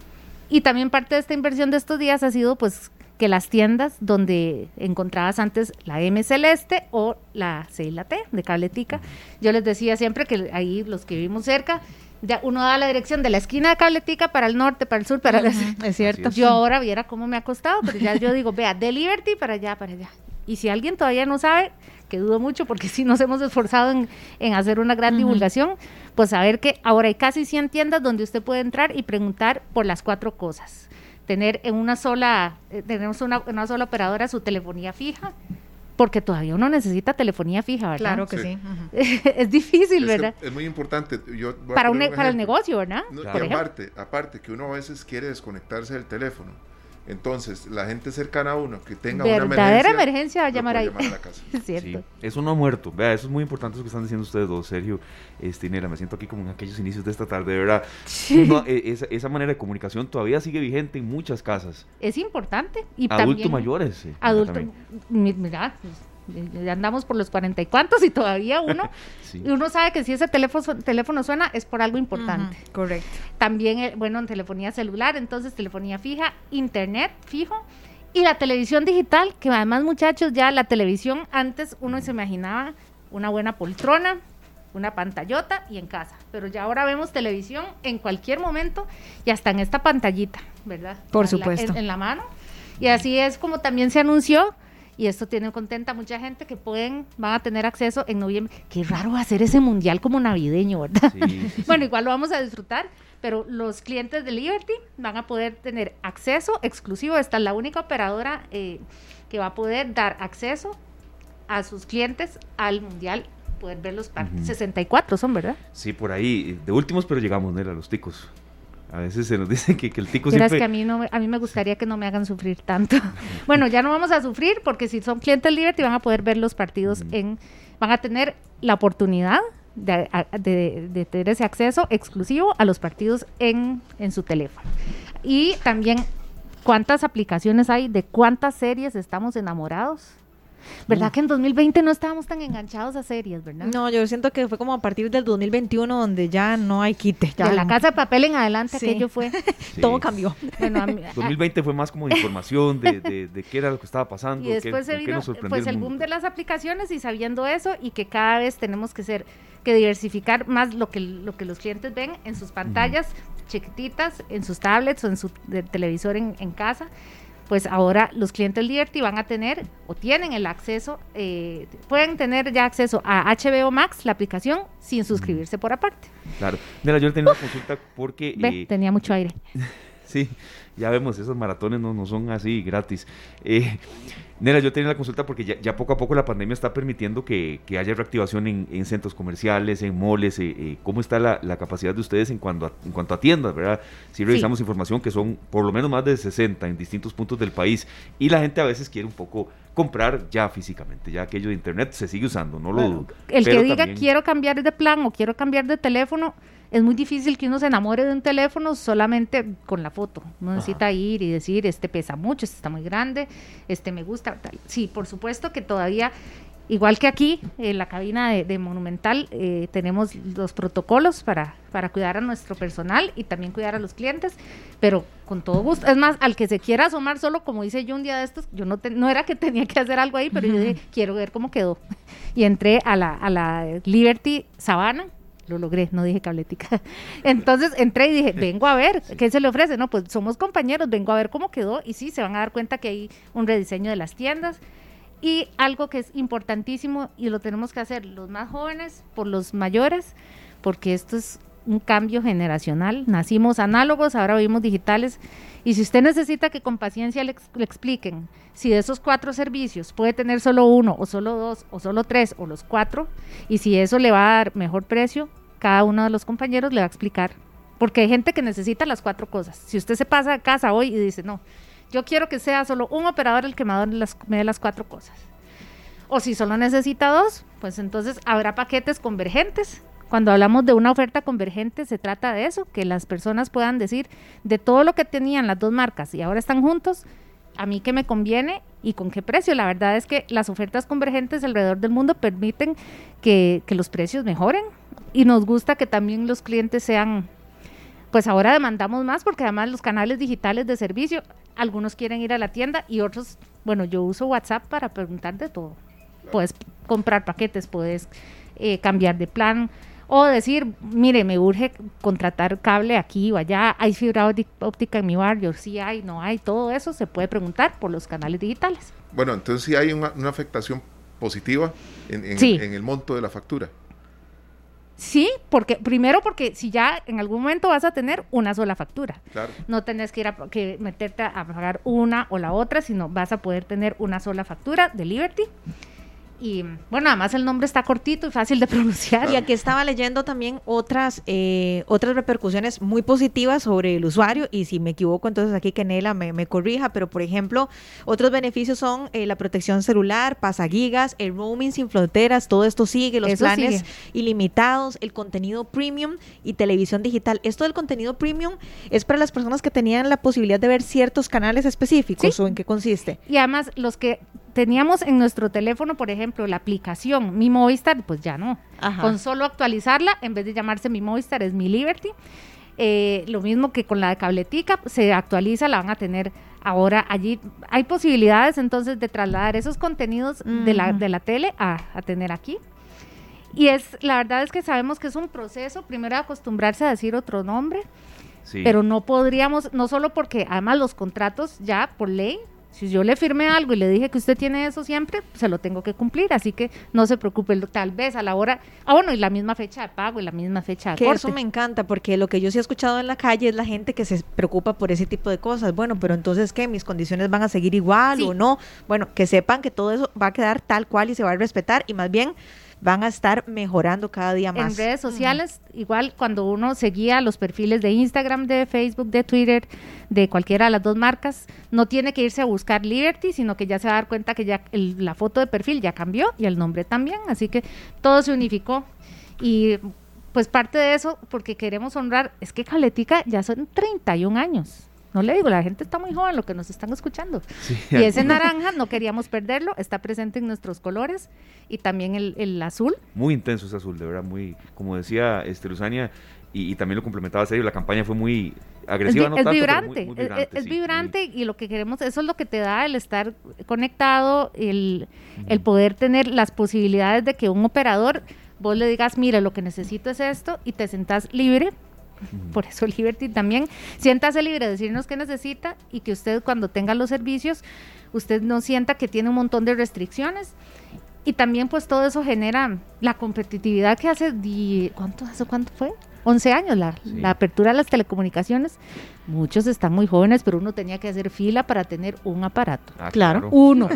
Y también parte de esta inversión de estos días ha sido pues que las tiendas donde encontrabas antes la M Celeste o la C y la T de Cabletica, yo les decía siempre que ahí los que vivimos cerca, ya uno da la dirección de la esquina de Cabletica para el norte, para el sur, para el Es cierto. Yo ahora viera cómo me ha costado, pero ya yo digo, vea, de Liberty para allá, para allá. Y si alguien todavía no sabe, que dudo mucho porque sí nos hemos esforzado en, hacer una gran divulgación, pues saber que ahora hay casi 100 tiendas donde usted puede entrar y preguntar por las cuatro cosas. Tener en una sola, eh, tenemos una, una sola operadora su telefonía fija, porque todavía uno necesita telefonía fija, ¿verdad? Claro que sí. (laughs) es difícil, ¿verdad? Es muy importante. Yo para, un, para el negocio, ¿verdad? aparte, aparte que uno a veces quiere desconectarse del teléfono entonces, la gente cercana a uno que tenga una emergencia, emergencia va a llamar ahí. a la casa. (laughs) es cierto. eso no ha muerto. Vea, eso es muy importante lo que están diciendo ustedes dos, Sergio, este, Me siento aquí como en aquellos inicios de esta tarde, de verdad. E, esa, manera de comunicación todavía sigue vigente en muchas casas. Es importante. Y Adultos mayores. Adultos. Mira, ya andamos por los cuarenta y cuantos y todavía uno, (laughs) y uno sabe que si ese teléfono, teléfono suena es por algo importante. correcto. También, eh, bueno, en telefonía celular, entonces telefonía fija, internet fijo y la televisión digital, que además muchachos, ya la televisión antes uno se imaginaba una buena poltrona, una pantallota y en casa. Pero ya ahora vemos televisión en cualquier momento y hasta en esta pantallita, ¿verdad? Por supuesto. en, la mano. Y así es como también se anunció y esto tiene contenta a mucha gente que pueden, van a tener acceso en noviembre. Qué raro hacer ese mundial como navideño, ¿verdad? (laughs) bueno, igual lo vamos a disfrutar, pero los clientes de Liberty van a poder tener acceso exclusivo. Esta es la única operadora eh, que va a poder dar acceso a sus clientes al mundial poder ver los partidos. 64 son, ¿verdad? Sí, por ahí. De últimos, pero llegamos, ¿no? A los ticos. A veces se nos dice que, el tico siempre... que a mí, no, a mí me gustaría que no me hagan sufrir tanto. (laughs) bueno, ya no vamos a sufrir porque si son clientes Liberty van a poder ver los partidos en... Van a tener la oportunidad de, de, tener ese acceso exclusivo a los partidos en, en su teléfono. Y también cuántas aplicaciones hay, de cuántas series estamos enamorados ¿Verdad que en 2020 no estábamos tan enganchados a series, verdad? No, yo siento que fue como a partir del 2021 donde ya no hay quite. Ya de la casa de papel en adelante aquello fue. (laughs) Todo cambió. Bueno, 2020 (laughs) fue más como información de, de, qué era lo que estaba pasando. Y después se vino pues el, boom de las aplicaciones y sabiendo eso y que cada vez tenemos que ser que diversificar más lo que lo que los clientes ven en sus pantallas chiquititas, en sus tablets o en su televisor en, en casa pues ahora los clientes Liberty van a tener o tienen el acceso, eh, pueden tener ya acceso a HBO Max, la aplicación, sin suscribirse por aparte. Claro. Mira, yo tenía una consulta porque... Ve, eh, tenía mucho aire. (laughs) sí, ya vemos, esos maratones no, no son así gratis. Eh, Nera, yo tenía la consulta porque ya, poco a poco la pandemia está permitiendo que, haya reactivación en, centros comerciales, en moles. Eh, eh, ¿Cómo está la, capacidad de ustedes en cuanto a, en cuanto a tiendas, verdad? Si revisamos información que son por lo menos más de 60 en distintos puntos del país y la gente a veces quiere un poco comprar ya físicamente, ya aquello de internet se sigue usando, no lo El que diga quiero cambiar de plan o quiero cambiar de teléfono, es muy difícil que uno se enamore de un teléfono solamente con la foto. Uno necesita ir y decir, este pesa mucho, este está muy grande, este me gusta. Tal. Sí, por supuesto que todavía, igual que aquí, en la cabina de, Monumental, eh, tenemos los protocolos para, para cuidar a nuestro personal y también cuidar a los clientes, pero con todo gusto. Es más, al que se quiera asomar solo, como hice yo un día de estos, yo no, no era que (laughs) tenía que hacer algo ahí, pero yo dije, quiero ver cómo quedó. (laughs) Y entré a la, a la Liberty Sabana lo logré, no dije cabletica. (laughs) Entonces entré y dije, vengo a ver, ¿qué se le ofrece? No, pues somos compañeros, vengo a ver cómo quedó y sí, se van a dar cuenta que hay un rediseño de las tiendas. Y algo que es importantísimo y lo tenemos que hacer los más jóvenes por los mayores, porque esto es un cambio generacional. Nacimos análogos, ahora vivimos digitales. Y si usted necesita que con paciencia le, expliquen si de esos cuatro servicios puede tener solo uno, o solo dos, o solo tres, o los cuatro, y si eso le va a dar mejor precio, cada uno de los compañeros le va a explicar. Porque hay gente que necesita las cuatro cosas. Si usted se pasa a casa hoy y dice, no, yo quiero que sea solo un operador el que me dé las, cuatro cosas. O si solo necesita dos, pues entonces habrá paquetes convergentes. Cuando hablamos de una oferta convergente, se trata de eso, que las personas puedan decir de todo lo que tenían las dos marcas y ahora están juntos, a mí que me conviene y con qué precio. La verdad es que las ofertas convergentes alrededor del mundo permiten que, que los precios mejoren y nos gusta que también los clientes sean, pues ahora demandamos más porque además los canales digitales de servicio, algunos quieren ir a la tienda y otros, bueno, yo uso WhatsApp para preguntar de todo. Puedes comprar paquetes, puedes eh, cambiar de plan o decir, mire, me urge contratar cable aquí o allá, hay fibra óptica en mi barrio, sí hay, no hay, todo eso se puede preguntar por los canales digitales. Bueno, entonces sí hay una, afectación positiva en, en el monto de la factura. Sí, porque primero porque si ya en algún momento vas a tener una sola factura, no tenés que ir a que meterte a pagar una o la otra, sino vas a poder tener una sola factura de Liberty y bueno, además el nombre está cortito y fácil de pronunciar. Y aquí estaba leyendo también otras, eh, otras repercusiones muy positivas sobre el usuario. Y si me equivoco, entonces aquí que Nela me, me corrija. Pero por ejemplo, otros beneficios son eh, la protección celular, pasagigas, el roaming sin fronteras, todo esto sigue, los planes ilimitados, el contenido premium y televisión digital. Esto del contenido premium es para las personas que tenían la posibilidad de ver ciertos canales específicos o en qué consiste. Y además los que teníamos en nuestro teléfono, por ejemplo, la aplicación Mi Movistar, pues ya no. Con solo actualizarla, en vez de llamarse Mi Movistar, es Mi Liberty. Eh, lo mismo que con la de Cabletica, se actualiza, la van a tener ahora allí. Hay posibilidades entonces de trasladar esos contenidos de, la, de la tele a, tener aquí. Y es, la verdad es que sabemos que es un proceso, primero acostumbrarse a decir otro nombre, pero no podríamos, no solo porque además los contratos ya por ley si yo le firmé algo y le dije que usted tiene eso siempre, se lo tengo que cumplir, así que no se preocupe, tal vez a la hora, ah bueno, y la misma fecha de pago y la misma fecha de que Eso me encanta, porque lo que yo sí he escuchado en la calle es la gente que se preocupa por ese tipo de cosas. Bueno, pero entonces, ¿qué? ¿Mis condiciones van a seguir igual o no? Bueno, que sepan que todo eso va a quedar tal cual y se va a respetar y más bien van a estar mejorando cada día más. En redes sociales, igual cuando uno seguía los perfiles de Instagram, de Facebook, de Twitter, de cualquiera de las dos marcas, no tiene que irse a buscar Liberty, sino que ya se va a dar cuenta que ya la foto de perfil ya cambió y el nombre también, así que todo se unificó. Y pues parte de eso, porque queremos honrar, es que Caletica ya son 31 años. No le digo, la gente está muy joven, lo que nos están escuchando. y ese naranja no queríamos perderlo, está presente en nuestros colores y también el, azul. Muy intenso ese azul, de verdad, muy, como decía este, Luzania, y, también lo complementaba serio, la campaña fue muy agresiva. Es, no vibrante, es, vibrante y lo que queremos, eso es lo que te da el estar conectado, el, el poder tener las posibilidades de que un operador, vos le digas, mira, lo que necesito es esto y te sentás libre por eso Liberty también, siéntase libre de decirnos qué necesita y que usted cuando tenga los servicios, usted no sienta que tiene un montón de restricciones. Y también pues todo eso genera la competitividad que hace, ¿cuánto, hace cuánto fue? 11 años la, la, apertura de las telecomunicaciones. Muchos están muy jóvenes, pero uno tenía que hacer fila para tener un aparato. Ah, claro. (laughs) Uno.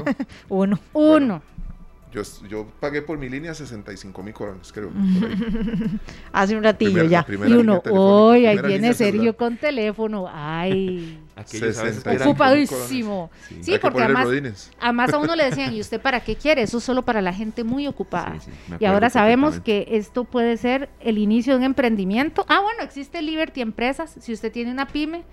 uno. Uno. Yo, yo pagué por mi línea 65 mil coronas, creo. (laughs) Hace un ratillo ya. y uno, hoy ahí viene Sergio con teléfono. Ay. (laughs) Ocupadísimo. Sí, porque además, además a uno le decían, (laughs) ¿y usted para qué quiere? Eso es solo para la gente muy ocupada. y ahora sabemos que esto puede ser el inicio de un emprendimiento. Ah, bueno, existe Liberty Empresas. Si usted tiene una pyme,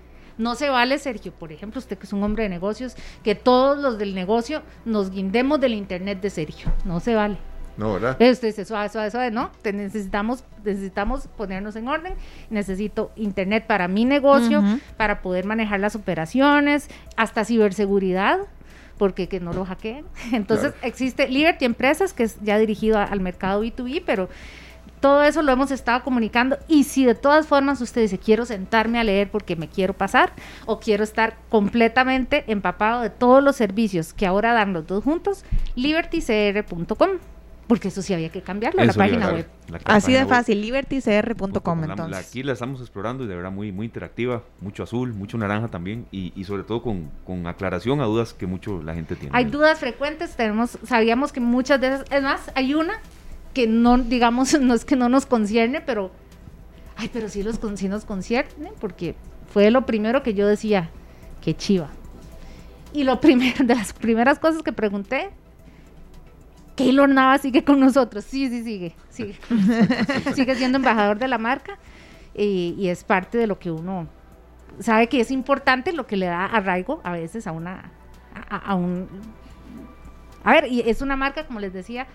no se vale, Sergio, por ejemplo, usted que es un hombre de negocios, que todos los del negocio nos guindemos del internet de Sergio. No se vale. No, ¿verdad? Usted dice, suave, suave, suave, no. Te necesitamos, necesitamos ponernos en orden. Necesito internet para mi negocio, para poder manejar las operaciones, hasta ciberseguridad porque que no lo hackeen. (laughs) Entonces existe Liberty Empresas, que es ya dirigido al mercado B2B, pero todo eso lo hemos estado comunicando y si de todas formas usted dice quiero sentarme a leer porque me quiero pasar o quiero estar completamente empapado de todos los servicios que ahora dan los dos juntos, libertycr.com porque eso sí había que cambiarlo, la página web. Así de fácil, libertycr.com entonces. aquí la estamos explorando y de verdad muy, muy interactiva, mucho azul, mucho naranja también y, y sobre todo con, con, aclaración a dudas que mucho la gente tiene. Hay dudas frecuentes, tenemos, sabíamos que muchas de esas, es más, hay una que no, digamos, (laughs) no es que no nos concierne, pero, ay, pero sí, los, sí nos concierne, porque fue lo primero que yo decía, que chiva. Y lo (laughs) primero, de las primeras cosas que pregunté, Keylor Nava sigue con nosotros. Sí, sí, sigue. Sigue, (laughs) sigue siendo embajador de la marca y, es parte de lo que uno sabe que es importante, lo que le da arraigo a veces a una. a un. A ver, y es una marca, como les decía,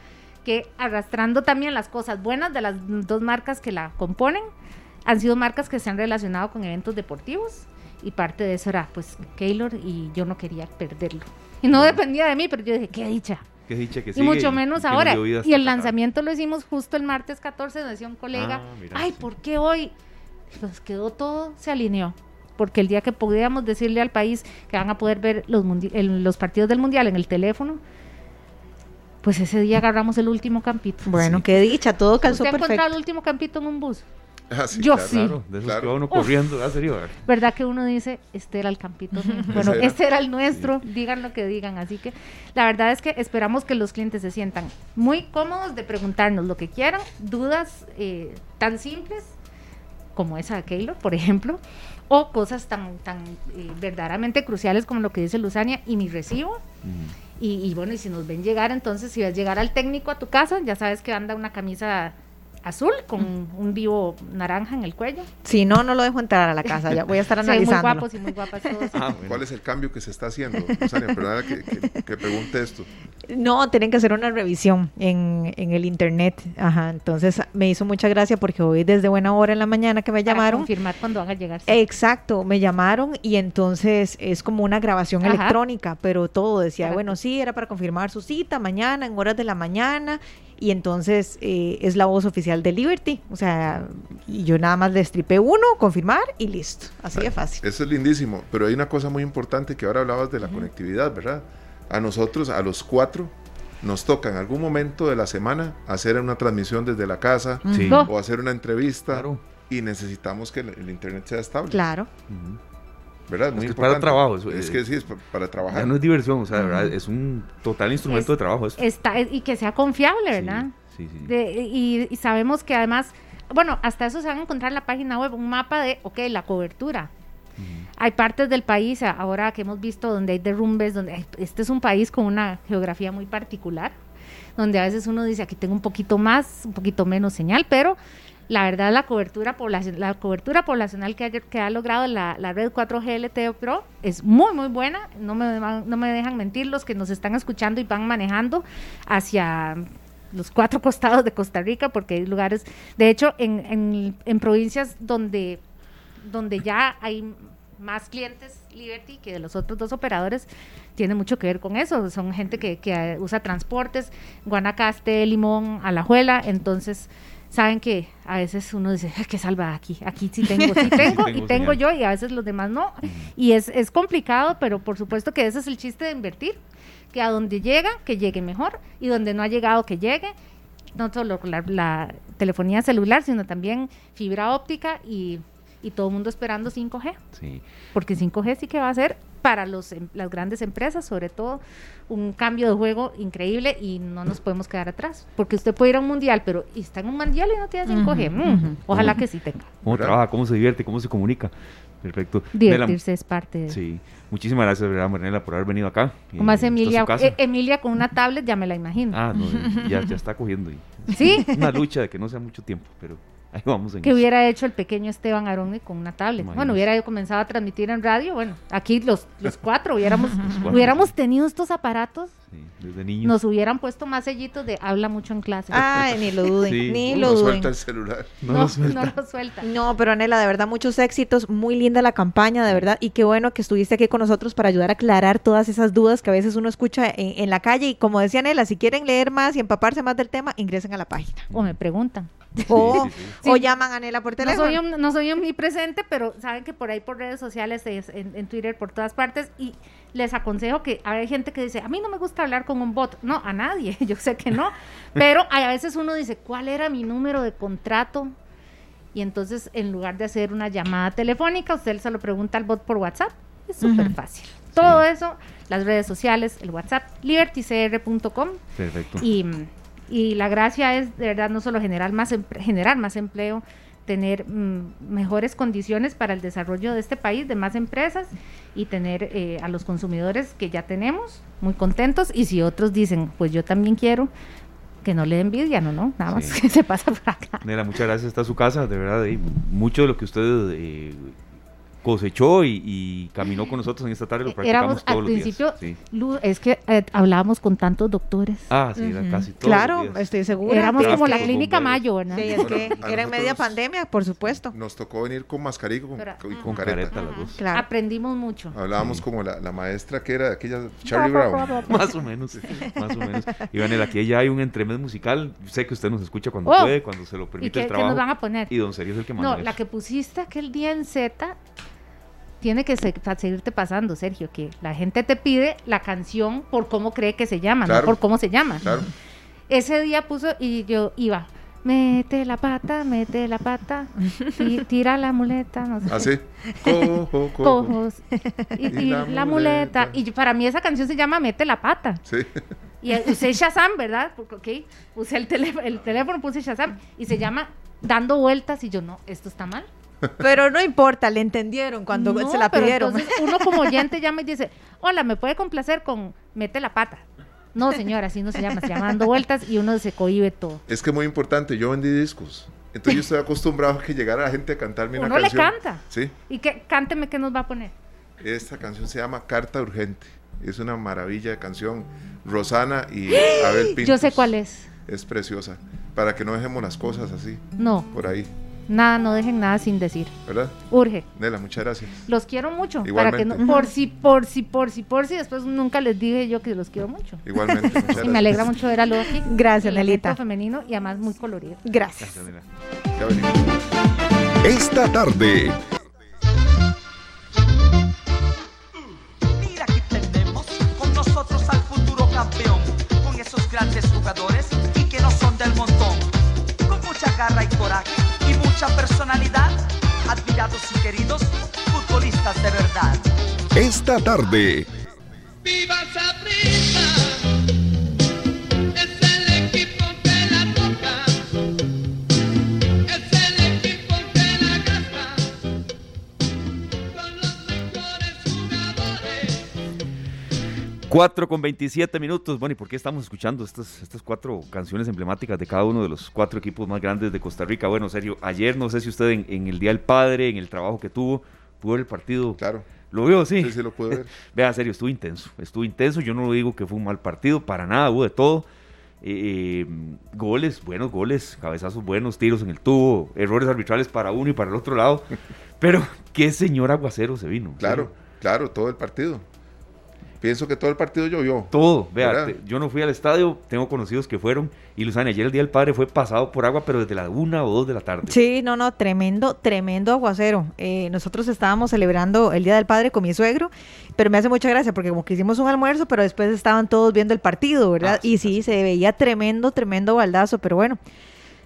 que arrastrando también las cosas buenas de las dos marcas que la componen, han sido marcas que se han relacionado con eventos deportivos y parte de eso era pues Keylor y yo no quería perderlo. Y no dependía de mí, pero yo dije, qué dicha. Qué dicha que y mucho menos ahora. Y el lanzamiento lo hicimos justo el martes 14, donde decía un colega, ah, ay, ¿por qué hoy? Pues quedó todo, se alineó. Porque el día que pudiéramos decirle al país que van a poder ver los, los partidos del Mundial en el teléfono, pues ese día agarramos el último campito. Bueno, qué dicha, todo calzó ¿Usted perfecto. encontrado el último campito en un bus? Ah, sí, Yo claro, sí. Claro, de esos que va uno corriendo, ¿ah, serio? ¿Verdad que uno dice, este era el campito? (laughs) bueno, este era el nuestro, digan lo que digan. Así que la verdad es que esperamos que los clientes se sientan muy cómodos de preguntarnos lo que quieran, dudas eh, tan simples como esa de Keylor, por ejemplo, o cosas tan, tan eh, verdaderamente cruciales como lo que dice Luzania y mi recibo. Y, bueno, y si nos ven llegar, entonces si ves llegar al técnico a tu casa, ya sabes que anda una camisa azul con un vivo naranja en el cuello. Si no, no lo dejo entrar a la casa, ya voy a estar (laughs) analizando. muy guapos y muy guapas todos. Ah, ¿Cuál es el cambio que se está haciendo? Perdona que, que, pregunte esto. No, tienen que hacer una revisión en, en, el internet. Ajá, entonces me hizo mucha gracia porque hoy desde buena hora en la mañana que me Para llamaron. confirmar cuando van a llegar. Exacto, me llamaron y entonces es como una grabación electrónica, pero todo decía, bueno, sí, era para confirmar su cita mañana en horas de la mañana y entonces eh, es la voz oficial de Liberty. O sea, y yo nada más le stripé uno, confirmar y listo. Así de fácil. Eso es lindísimo, pero hay una cosa muy importante que ahora hablabas de la conectividad, ¿verdad? A nosotros, a los cuatro, nos toca en algún momento de la semana hacer una transmisión desde la casa o hacer una entrevista y necesitamos que el, internet sea estable. Claro. ¿Verdad? Muy es para trabajo. es, que sí, es para, trabajar. no es diversión, o sea, ¿verdad? es un total instrumento de trabajo. Está, y que sea confiable, ¿verdad? Sí, sí. y, sabemos que además, bueno, hasta eso se van a encontrar en la página web un mapa de, ok, la cobertura. Hay partes del país, ahora que hemos visto, donde hay derrumbes, donde este es un país con una geografía muy particular, donde a veces uno dice, aquí tengo un poquito más, un poquito menos señal, pero la verdad la cobertura, poblacional, la cobertura poblacional que ha, que ha logrado la, red 4G LTE Pro es muy, muy buena. No me, no me dejan mentir los que nos están escuchando y van manejando hacia los cuatro (laughs) costados de Costa Rica, porque hay lugares, de hecho, en, en, provincias donde, donde ya hay más clientes Liberty que de los otros dos operadores, tiene mucho que ver con eso. Son gente que, que usa transportes, Guanacaste, Limón, Alajuela, entonces saben que a veces uno dice, que salva aquí, aquí sí tengo, sí (laughs) tengo, y tengo yo y a veces los demás no. Y es, es complicado, pero por supuesto que ese es el chiste de invertir, que a donde llega, que llegue mejor, y donde no ha llegado, que llegue, no solo la, telefonía celular, sino también fibra óptica y, y todo el mundo esperando 5G. Sí. Porque 5G sí que va a ser para los, em, las grandes empresas, sobre todo, un cambio de juego increíble y no nos podemos quedar atrás. Porque usted puede ir a un mundial, pero está en un mundial y no tiene 5G. Mm, ojalá que sí tenga. ¿Cómo trabaja? ¿Cómo se divierte? ¿Cómo se comunica? Perfecto. Divertirse es parte de... Sí. Muchísimas gracias, ¿verdad, Marinela, por haber venido acá. Más Emilia, eh, Emilia con una tablet, ya me la imagino. Ah, no, (laughs) ya, ya está cogiendo. ¿Sí? (laughs) Una lucha de que no sea mucho tiempo, pero que hubiera hecho el pequeño Esteban Arone con una tablet. Bueno, hubiera comenzado a transmitir en radio. Bueno, aquí los, los cuatro hubiéramos, (laughs) hubiéramos tenido estos aparatos. desde niños. Nos hubieran puesto más sellitos de habla mucho en clase. Ay, (laughs) ni lo duden, ni lo no suelta el celular. No, no, lo suelta. no, lo suelta. No, pero Anela, de verdad, muchos éxitos. Muy linda la campaña, de verdad. Y qué bueno que estuviste aquí con nosotros para ayudar a aclarar todas esas dudas que a veces uno escucha en, en la calle. Y como decía Anela, si quieren leer más y empaparse más del tema, ingresen a la página. O me preguntan. O, o, llaman a Nela por teléfono. No soy, no soy omnipresente, pero saben que por ahí por redes sociales, en, Twitter, por todas partes, y les aconsejo que hay gente que dice, a mí no me gusta hablar con un bot. No, a nadie, (laughs) yo sé que no. (laughs) Pero a veces uno dice, ¿cuál era mi número de contrato? Y entonces, en lugar de hacer una llamada telefónica, usted se lo pregunta al bot por WhatsApp. Es súper fácil. Todo eso, las redes sociales, el WhatsApp, libertycr.com. Perfecto. Y y la gracia es de verdad no solo generar más, generar más empleo, tener mm, mejores condiciones para el desarrollo de este país, de más empresas y tener eh, a los consumidores que ya tenemos muy contentos. Y si otros dicen, pues yo también quiero, que no le envidia, no, no, nada más que (laughs) se pasa por acá. Nera, muchas gracias, está su casa, de verdad, y mucho de lo que usted eh, cosechó y, caminó con nosotros en esta tarde, lo practicamos todos al principio, es que eh, hablábamos con tantos doctores. Ah, sí, era casi todos Claro, estoy segura. Éramos como la clínica Mayo, ¿verdad? Sí, es que era en media pandemia, por supuesto. Nos tocó venir con mascarilla y con, careta. Claro. Aprendimos mucho. Hablábamos como la, la, maestra que era aquella Charlie Brown. más o menos, más o menos. Iván, aquí ya hay un entremés musical. Sé que usted nos escucha cuando oh. puede, cuando se lo permite el trabajo. ¿Qué nos van a poner? Y don Sergio es el que manda No, la que pusiste aquel día en Z tiene que seguirte pasando, Sergio, que la gente te pide la canción por cómo cree que se llama, no por cómo se llama. Ese día puso y yo iba, mete la pata, mete la pata, (laughs) tira la muleta, no sé. Así. ¿Ah, cojo, cojo. (laughs) Y, la, muleta. Y para mí esa canción se llama Mete la pata. Sí. Y usé Shazam, ¿verdad? Porque, ok, usé el, el teléfono, puse Shazam y se llama Dando Vueltas y yo no, esto está mal. Pero no importa, le entendieron cuando se la pidieron. uno como oyente llama y dice, hola, ¿me puede complacer con mete la pata? No, señora, así no se llama, se llama dando vueltas y uno se cohibe todo. Es que muy importante, yo vendí discos. Entonces yo estoy acostumbrado a que llegara la gente a cantarme una uno canción. le canta. Sí. ¿Y que cánteme qué nos va a poner? Esta canción se llama Carta Urgente. Es una maravilla de canción. Rosana y Abel Pintos. Yo sé cuál es. Es preciosa. Para que no dejemos las cosas así. No. Por ahí. Nada, no dejen nada sin decir. ¿Verdad? Urge. Nela, muchas gracias. Los quiero mucho. Para que por si, por si, por si, por si, después nunca les dije yo que los quiero mucho. Igualmente. (laughs) Muchas gracias. Y me alegra mucho ver a Loki. (laughs) Gracias, Nelita. femenino y además muy colorido. Gracias. gracias Esta tarde. Mira que tenemos con nosotros al futuro campeón, con esos grandes jugadores y que no son del montón, con mucha garra y coraje mucha personalidad, admirados y queridos futbolistas de verdad. Esta tarde. ¡Viva Sabrina! 4 con 27 minutos. Bueno, ¿y por qué estamos escuchando estas, estas cuatro canciones emblemáticas de cada uno de los cuatro equipos más grandes de Costa Rica? Bueno, serio, ayer no sé si usted en, el Día del Padre, en el trabajo que tuvo, pudo ver el partido. Claro. ¿Lo vio? Sí. Sí, sí, lo pude ver. (laughs) Vea, serio, estuvo intenso. Estuvo intenso. Yo no lo digo que fue un mal partido, para nada, hubo de todo. Eh, goles, buenos goles, cabezazos buenos, tiros en el tubo, errores arbitrales para uno y para el otro lado. (laughs) Pero qué señor aguacero se vino. Claro, claro, todo el partido. Pienso que todo el partido llovió. Todo, vea, yo no fui al estadio, tengo conocidos que fueron, y Luzana, ayer el Día del Padre fue pasado por agua, pero desde la una o dos de la tarde. Sí, no, no, tremendo, tremendo aguacero. Eh, nosotros estábamos celebrando el Día del Padre con mi suegro, pero me hace mucha gracia porque como que hicimos un almuerzo, pero después estaban todos viendo el partido, ¿verdad? Ah, y sí, se veía tremendo, tremendo baldazo, pero bueno.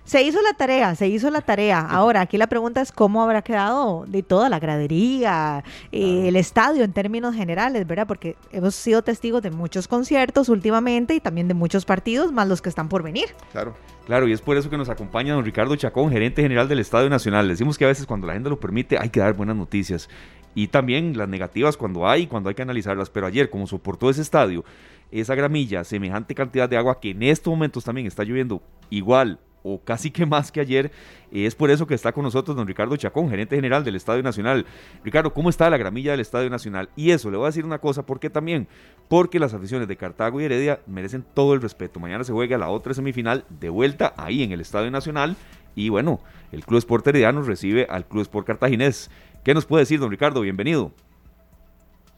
Se hizo la tarea, se hizo la tarea. (laughs) Ahora, aquí la pregunta es cómo habrá quedado de toda la gradería, eh, el estadio en términos generales, ¿verdad? Porque hemos sido testigos de muchos conciertos últimamente y también de muchos partidos, más los que están por venir. Claro. Claro, y es por eso que nos acompaña don Ricardo Chacón, gerente general del Estadio Nacional. Decimos que a veces cuando la gente lo permite hay que dar buenas noticias y también las negativas cuando hay, cuando hay que analizarlas. Pero ayer, como soportó ese estadio, esa gramilla, semejante cantidad de agua que en estos momentos también está lloviendo igual o casi que más que ayer. Es por eso que está con nosotros don Ricardo Chacón, gerente general del Estadio Nacional. Ricardo, ¿cómo está la gramilla del Estadio Nacional? Y eso, le voy a decir una cosa, ¿por qué también? Porque las aficiones de Cartago y Heredia merecen todo el respeto. Mañana se juega la otra semifinal de vuelta ahí en el Estadio Nacional. Y bueno, el Club Sport Herediano recibe al Club Sport Cartaginés. ¿Qué nos puede decir, don Ricardo? Bienvenido.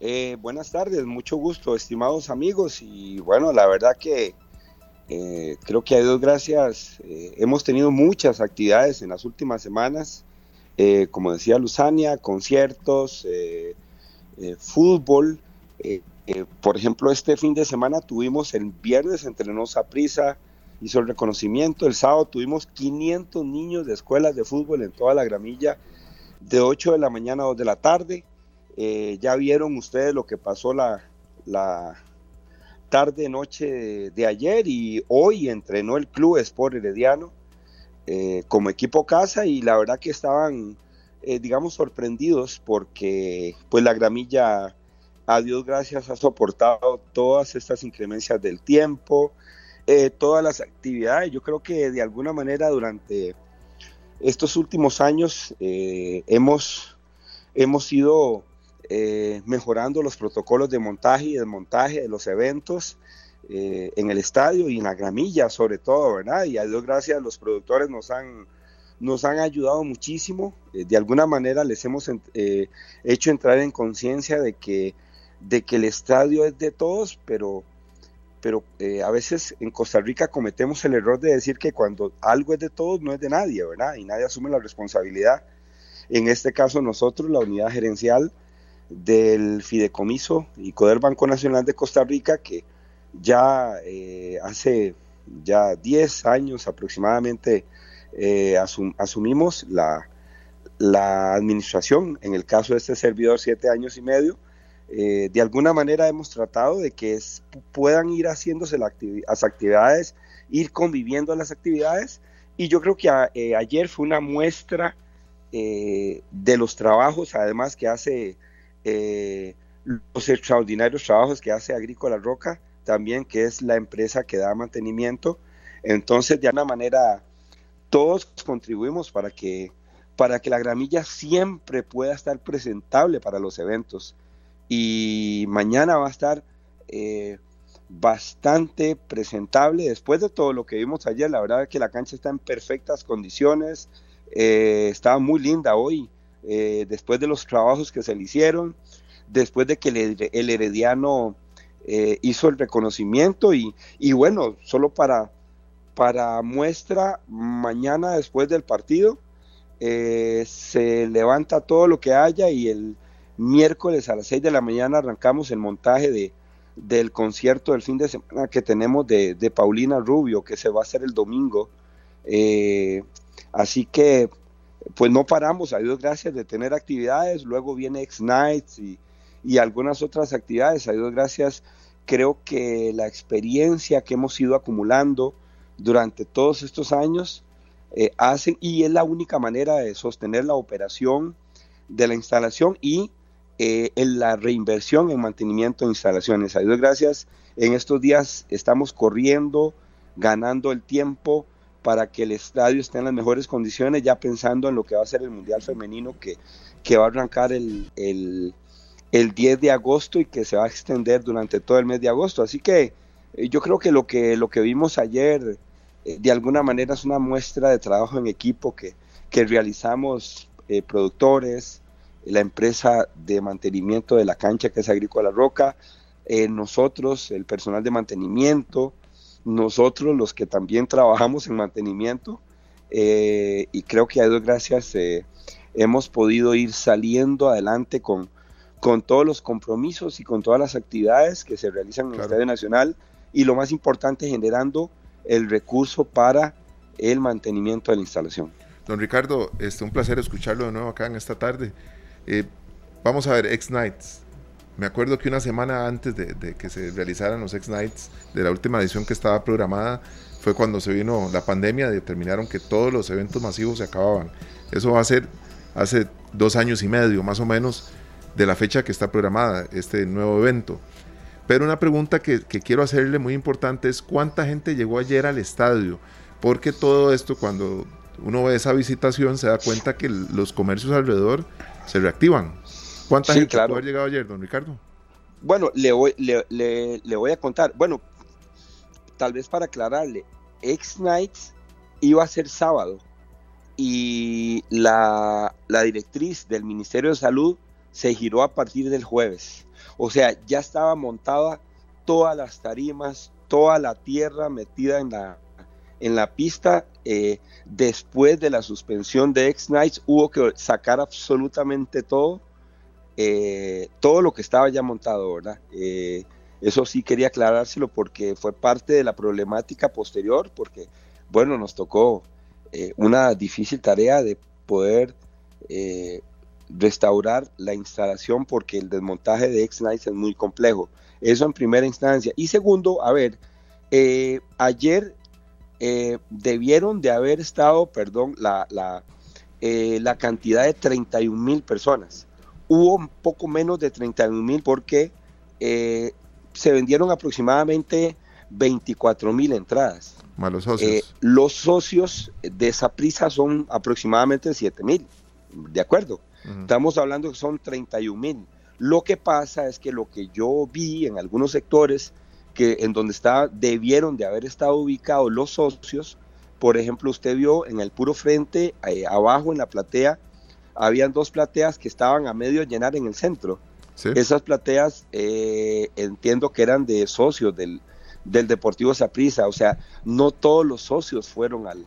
Eh, buenas tardes, mucho gusto, estimados amigos. Y bueno, la verdad que eh, creo que a Dios gracias eh, hemos tenido muchas actividades en las últimas semanas, eh, como decía Luzania, conciertos, fútbol. por ejemplo, este fin de semana tuvimos el viernes entrenó Prisa, hizo el reconocimiento, el sábado tuvimos 500 niños de escuelas de fútbol en toda la gramilla, de 8 de la mañana a 2 de la tarde. ya vieron ustedes lo que pasó la tarde, noche de, ayer y hoy entrenó el Club Sport Herediano eh, como equipo casa y la verdad que estaban, eh, digamos, sorprendidos porque pues la gramilla, a Dios gracias, ha soportado todas estas inclemencias del tiempo, eh, todas las actividades. Yo creo que de alguna manera durante estos últimos años hemos, hemos sido eh, mejorando los protocolos de montaje y desmontaje de los eventos eh, en el estadio y en la gramilla sobre todo, ¿verdad? Y a Dios gracias los productores nos han, nos han ayudado muchísimo, eh, de alguna manera les hemos hecho entrar en conciencia de que, de que el estadio es de todos, pero pero a veces en Costa Rica cometemos el error de decir que cuando algo es de todos no es de nadie, ¿verdad? Y nadie asume la responsabilidad. En este caso nosotros, la unidad gerencial, del Fideicomiso y Coder Banco Nacional de Costa Rica, que ya eh, hace ya 10 años aproximadamente eh, asumimos la, la, administración, en el caso de este servidor, siete años y medio. Eh, de alguna manera hemos tratado de que puedan ir haciéndose las actividades, ir conviviendo las actividades, y yo creo que ayer fue una muestra de los trabajos, además que hace eh, los extraordinarios trabajos que hace Agrícola Roca, también que es la empresa que da mantenimiento. Entonces, de alguna manera, todos contribuimos para que, para que la gramilla siempre pueda estar presentable para los eventos. Y mañana va a estar eh, bastante presentable. Después de todo lo que vimos ayer, la verdad es que la cancha está en perfectas condiciones. Eh, estaba muy linda hoy. Eh, después de los trabajos que se le hicieron, después de que el, Herediano eh, hizo el reconocimiento y, bueno, solo para, para muestra, mañana después del partido eh, se levanta todo lo que haya y el miércoles a las 6 de la mañana arrancamos el montaje de, del concierto del fin de semana que tenemos de, Paulina Rubio, que se va a hacer el domingo. así que pues no paramos, a Dios gracias, de tener actividades, luego viene X-Nights y, algunas otras actividades, a Dios gracias, creo que la experiencia que hemos ido acumulando durante todos estos años eh, hacen, y es la única manera de sostener la operación de la instalación y eh, en la reinversión en mantenimiento de instalaciones. A Dios gracias, en estos días estamos corriendo, ganando el tiempo para que el estadio esté en las mejores condiciones, ya pensando en lo que va a ser el Mundial Femenino que, que va a arrancar el, el, 10 de agosto y que se va a extender durante todo el mes de agosto. Así que eh, yo creo que lo que, lo que vimos ayer eh, de alguna manera es una muestra de trabajo en equipo que, que realizamos eh, productores, la empresa de mantenimiento de la cancha que es Agrícola Roca, nosotros, el personal de mantenimiento, nosotros los que también trabajamos en mantenimiento eh, y creo que a Dios gracias eh, hemos podido ir saliendo adelante con, con todos los compromisos y con todas las actividades que se realizan en el Estadio Nacional y lo más importante generando el recurso para el mantenimiento de la instalación. Don Ricardo, este, un placer escucharlo de nuevo acá en esta tarde. Eh, vamos a ver, X-Nights, me acuerdo que una semana antes de, que se realizaran los X-Nights de la última edición que estaba programada, fue cuando se vino la pandemia, determinaron que todos los eventos masivos se acababan. Eso va a ser hace dos años y medio, más o menos, de la fecha que está programada este nuevo evento. Pero una pregunta que, quiero hacerle muy importante es cuánta gente llegó ayer al estadio, porque todo esto cuando uno ve esa visitación se da cuenta que los comercios alrededor se reactivan. ¿Cuánta gente claro. haber llegado ayer, don Ricardo? Bueno, le voy, le, voy a contar. Bueno, tal vez para aclararle, X-Nights iba a ser sábado y la, la directriz del Ministerio de Salud se giró a partir del jueves. O sea, ya estaba montada todas las tarimas, toda la tierra metida en la, en la pista. Eh, después de la suspensión de X-Nights hubo que sacar absolutamente todo eh, todo lo que estaba ya montado, ¿verdad? Eh, eso sí quería aclarárselo porque fue parte de la problemática posterior, porque, bueno, nos tocó eh, una difícil tarea de poder restaurar la instalación porque el desmontaje de X-Nights es muy complejo. Eso en primera instancia. Y segundo, a ver, ayer debieron de haber estado, perdón, la, la, la cantidad de 31 mil personas hubo un poco menos de 31 mil porque eh, se vendieron aproximadamente 24 mil entradas. Malos socios. Eh, los socios de esa prisa son aproximadamente 7 mil, ¿de acuerdo? Estamos hablando que son 31 mil. Lo que pasa es que lo que yo vi en algunos sectores, que en donde debieron de haber estado ubicados los socios, por ejemplo, usted vio en el puro frente, eh, abajo en la platea, habían dos plateas que estaban a medio llenar en el centro. Esas plateas eh, entiendo que eran de socios del, del Deportivo Saprissa, o sea, no todos los socios fueron al,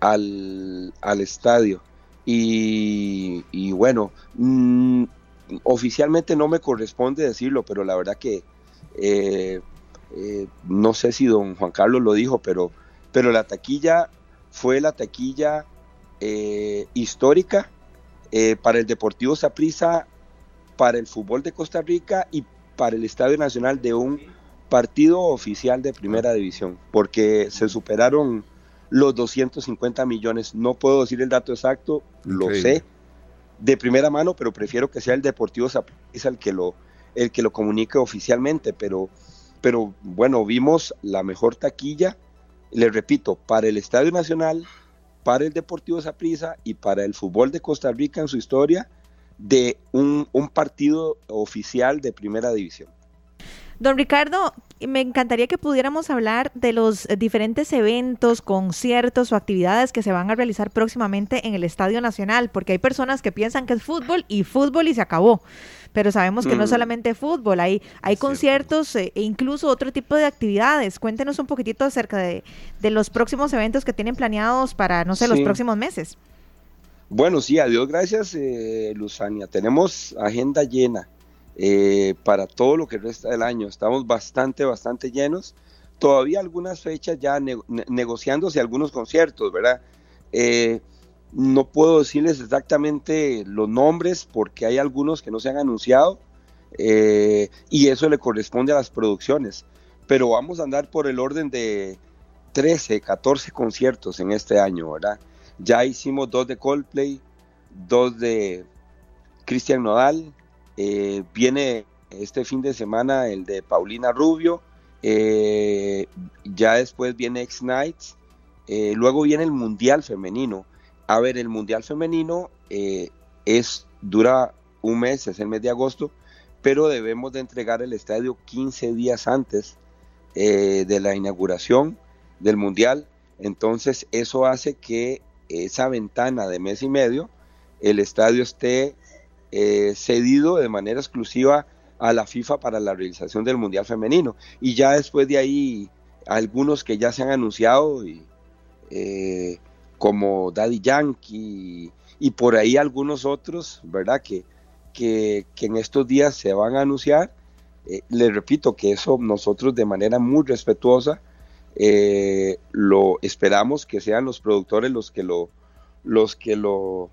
al, al, estadio. Y, bueno, mm, oficialmente no me corresponde decirlo, pero la verdad que eh, eh, no sé si don Juan Carlos lo dijo, pero, pero la taquilla fue la taquilla eh, histórica eh, para el Deportivo Saprissa, para el fútbol de Costa Rica y para el Estadio Nacional de un partido oficial de primera división, porque se superaron los 250 millones. No puedo decir el dato exacto, lo sé de primera mano, pero prefiero que sea el Deportivo Saprissa el que lo el que lo comunique oficialmente, pero pero bueno, vimos la mejor taquilla, les repito, para el Estadio Nacional, para el Deportivo Saprissa y para el fútbol de Costa Rica en su historia de un, partido oficial de primera división. Don Ricardo, me encantaría que pudiéramos hablar de los diferentes eventos, conciertos o actividades que se van a realizar próximamente en el Estadio Nacional, porque hay personas que piensan que es fútbol y fútbol y se acabó pero sabemos que no mm. solamente fútbol, hay, hay conciertos eh, e incluso otro tipo de actividades. Cuéntenos un poquitito acerca de, los próximos eventos que tienen planeados para, no sé, los próximos meses. Bueno, sí, a Dios gracias, eh, Luzania. Tenemos agenda llena eh, para todo lo que resta del año. Estamos bastante, bastante llenos. Todavía algunas fechas ya negociándose algunos conciertos, ¿verdad? Eh, no puedo decirles exactamente los nombres porque hay algunos que no se han anunciado eh, y eso le corresponde a las producciones. Pero vamos a andar por el orden de 13, 14 conciertos en este año, ¿verdad? Ya hicimos dos de Coldplay, dos de Cristian Nodal, eh, viene este fin de semana el de Paulina Rubio, eh, ya después viene X Nights, eh, luego viene el Mundial Femenino. A ver, el Mundial Femenino es, dura un mes, es el mes de agosto, pero debemos de entregar el estadio 15 días antes de la inauguración del Mundial. Entonces eso hace que esa ventana de mes y medio el estadio esté eh, cedido de manera exclusiva a la FIFA para la realización del Mundial Femenino. Y ya después de ahí, algunos que ya se han anunciado, y, eh, como Daddy Yankee, y, por ahí algunos otros, ¿verdad? Que, que, en estos días se van a anunciar. Eh, les repito que eso nosotros de manera muy respetuosa lo esperamos que sean los productores los que lo, los que lo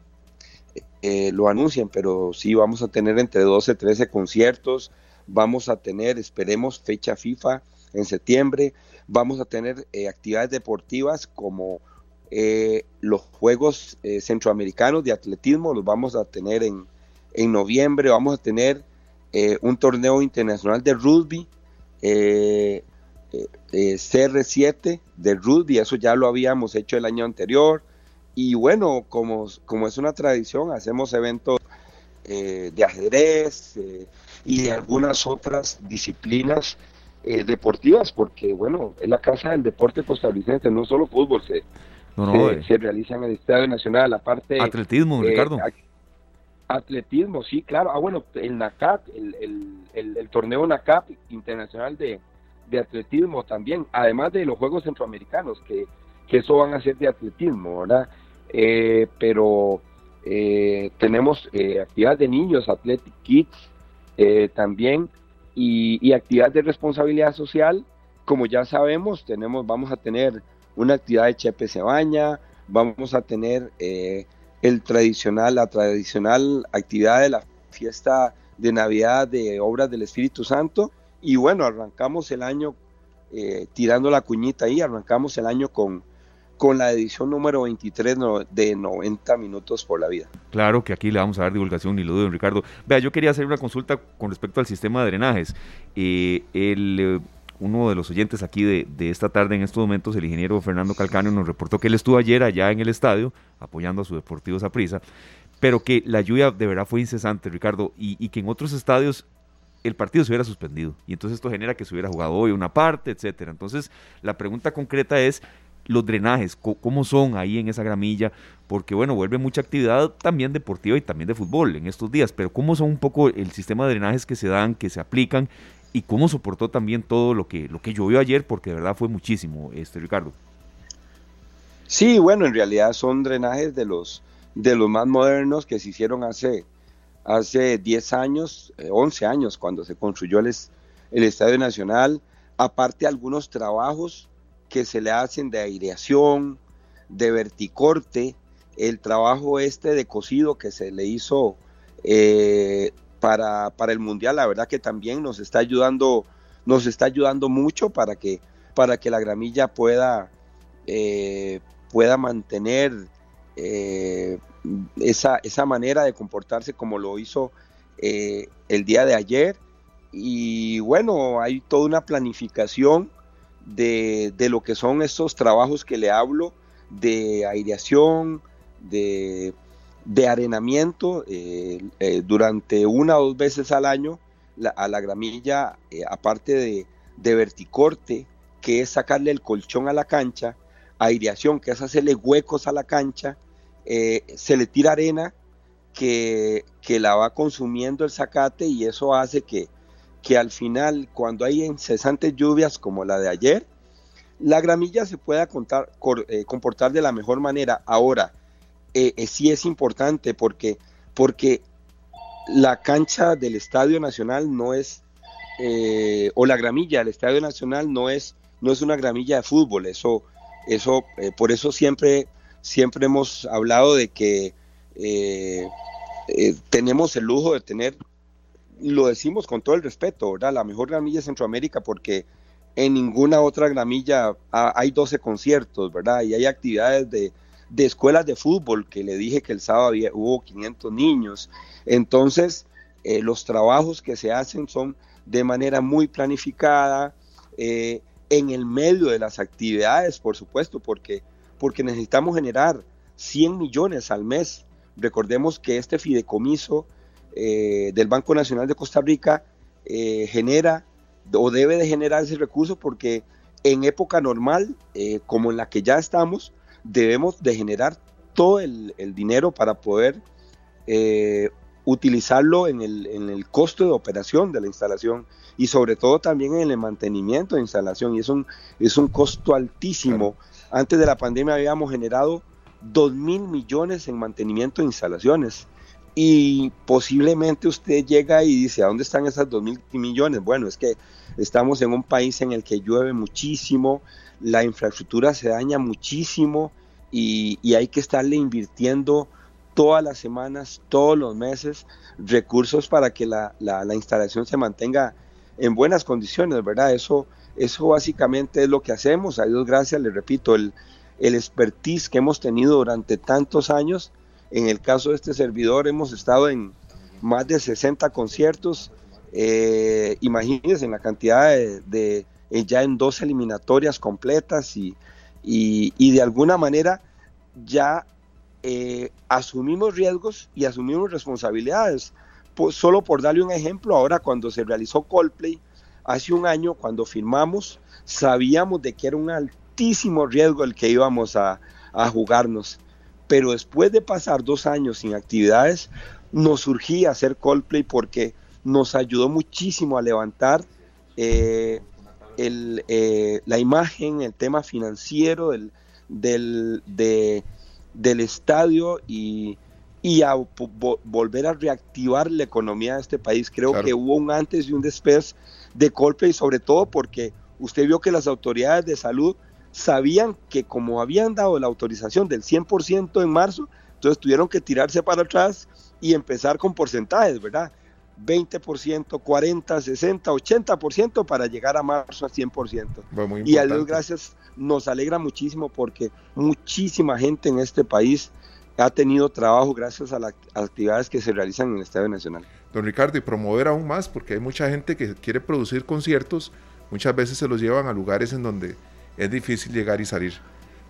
eh, lo anuncian, pero sí vamos a tener entre 12 13 conciertos, vamos a tener, esperemos, fecha FIFA en septiembre, vamos a tener eh, actividades deportivas como eh, los Juegos Centroamericanos de Atletismo, los vamos a tener en, en noviembre, vamos a tener un torneo internacional de rugby, CR7 de rugby, eso ya lo habíamos hecho el año anterior, y bueno, como, como es una tradición, hacemos eventos eh, de ajedrez eh, y de algunas otras disciplinas eh, deportivas, porque bueno, es la casa del deporte costarricense, no solo fútbol, se, se, realiza en el Estadio Nacional, aparte... Atletismo, Ricardo. Atletismo, sí, claro. Ah, bueno, el NACAP, el, el, el, torneo NACAP internacional de, de atletismo también, además de los Juegos Centroamericanos, que, que eso van a ser de atletismo, ¿verdad? Eh, pero eh, tenemos eh, actividades de niños, Athletic Kids también, y, y actividades de responsabilidad social. Como ya sabemos, tenemos, vamos a tener una actividad de Chepe se baña, vamos a tener el tradicional, la tradicional actividad de la fiesta de Navidad de Obras del Espíritu Santo. Y bueno, arrancamos el año tirando la cuñita ahí, arrancamos el año con, con la edición número 23 de 90 minutos por la vida. Claro que aquí le vamos a dar divulgación y lo dudo, Ricardo. Vea, yo quería hacer una consulta con respecto al sistema de drenajes. Eh, el, eh, uno de los oyentes aquí de, esta tarde, en estos momentos, el ingeniero Fernando Calcano, nos reportó que él estuvo ayer allá en el estadio apoyando a su Deportivo Saprissa, pero que la lluvia de verdad fue incesante, Ricardo, y, y que en otros estadios el partido se hubiera suspendido. Y entonces esto genera que se hubiera jugado hoy una parte, etcétera. Entonces, la pregunta concreta es los drenajes, cómo son ahí en esa gramilla, porque bueno, vuelve mucha actividad también deportiva y también de fútbol en estos días, pero cómo son un poco el sistema de drenajes que se dan, que se aplican y cómo soportó también todo lo que, lo que llovió ayer, porque de verdad fue muchísimo, este Ricardo. Sí, bueno, en realidad son drenajes de los, de los más modernos que se hicieron hace, hace 10 años, 11 eh, años, cuando se construyó el, el Estadio Nacional, aparte algunos trabajos que se le hacen de aireación, de verticorte, el trabajo este de cocido que se le hizo eh, para, para, el mundial, la verdad que también nos está ayudando, nos está ayudando mucho para que, para que la gramilla pueda, eh, pueda mantener eh, esa, esa, manera de comportarse como lo hizo el día de ayer. Y bueno, hay toda una planificación de, lo que son estos trabajos que le hablo, de aireación, de, arenamiento, eh, eh, durante una o dos veces al año a la gramilla, eh, aparte de, de, verticorte, que es sacarle el colchón a la cancha, aireación, que es hacerle huecos a la cancha, se le tira arena que, que la va consumiendo el zacate y eso hace que, que al final, cuando hay incesantes lluvias como la de ayer, la gramilla se pueda contar, eh, comportar de la mejor manera. Ahora, eh, eh, sí es importante porque, porque la cancha del Estadio Nacional no es, o la gramilla del Estadio Nacional no es, no es una gramilla de fútbol. Eso, eso, por eso siempre, siempre hemos hablado de que tenemos el lujo de tener lo decimos con todo el respeto, ¿verdad? La mejor gramilla de Centroamérica porque en ninguna otra gramilla hay 12 conciertos, ¿verdad? Y hay actividades de, de escuelas de fútbol, que le dije que el sábado hubo 500 niños. Entonces, eh, los trabajos que se hacen son de manera muy planificada, eh, en el medio de las actividades, por supuesto, porque, porque necesitamos generar 100 millones al mes. Recordemos que este fideicomiso eh, del Banco Nacional de Costa Rica genera o debe de generar ese recurso porque en época normal, como en la que ya estamos, debemos de generar todo el, dinero para poder eh, utilizarlo en el, en el, costo de operación de la instalación y sobre todo también en el mantenimiento de instalación. Y es un, es un costo altísimo. Antes de la pandemia habíamos generado 2 mil millones en mantenimiento de instalaciones y posiblemente usted llega y dice, ¿a dónde están esas 2 mil millones? Bueno, es que estamos en un país en el que llueve muchísimo, la infraestructura se daña muchísimo y, hay que estarle invirtiendo todas las semanas, todos los meses, recursos para que la, instalación se mantenga en buenas condiciones, ¿verdad? Eso, eso básicamente es lo que hacemos. A Dios gracias, le repito, el, el expertise que hemos tenido durante tantos años. En el caso de este servidor hemos estado en más de 60 conciertos. Eh, imagínense en la cantidad de, eh, ya en dos eliminatorias completas y, y, de alguna manera ya eh, asumimos riesgos y asumimos responsabilidades. Pues solo por darle un ejemplo, ahora cuando se realizó Coldplay, hace un año cuando firmamos, sabíamos de que era un altísimo riesgo el que íbamos a, a jugarnos. Pero después de pasar dos años sin actividades, nos surgía hacer Coldplay porque nos ayudó muchísimo a levantar eh, el, eh, la imagen, el tema financiero del, del, del estadio y, y a volver a reactivar la economía de este país. Creo que hubo un antes y un después de golpe y sobre todo porque usted vio que las autoridades de salud sabían que como habían dado la autorización del 100% en marzo, entonces tuvieron que tirarse para atrás y empezar con porcentajes, ¿verdad? 20%, 40, 60, 80% para llegar a marzo a 100%. y a Dios gracias nos alegra muchísimo porque muchísima gente en este país ha tenido trabajo gracias a las actividades que se realizan en el Estadio Nacional. Don Ricardo, y promover aún más, porque hay mucha gente que quiere producir conciertos, muchas veces se los llevan a lugares en donde es difícil llegar y salir,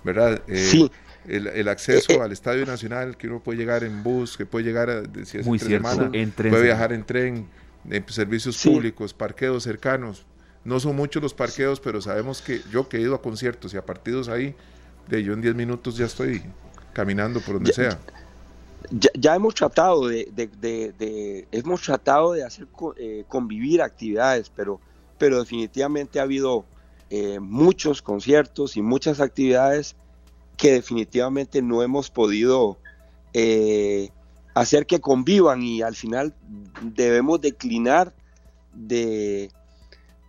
¿verdad? Eh, sí, el, acceso eh, eh, al Estadio Nacional, que uno puede llegar en bus, que puede llegar, a, si es semana, puede viajar en tren, en servicios públicos, parqueos cercanos. No son muchos los parqueos, pero sabemos que yo que he ido a conciertos y a partidos ahí, de yo en 10 minutos ya estoy caminando por donde sea. Ya, hemos tratado de, hemos tratado de hacer eh, convivir actividades, pero, pero definitivamente ha habido muchos conciertos y muchas actividades que definitivamente no hemos podido eh, hacer que convivan y al final debemos declinar de,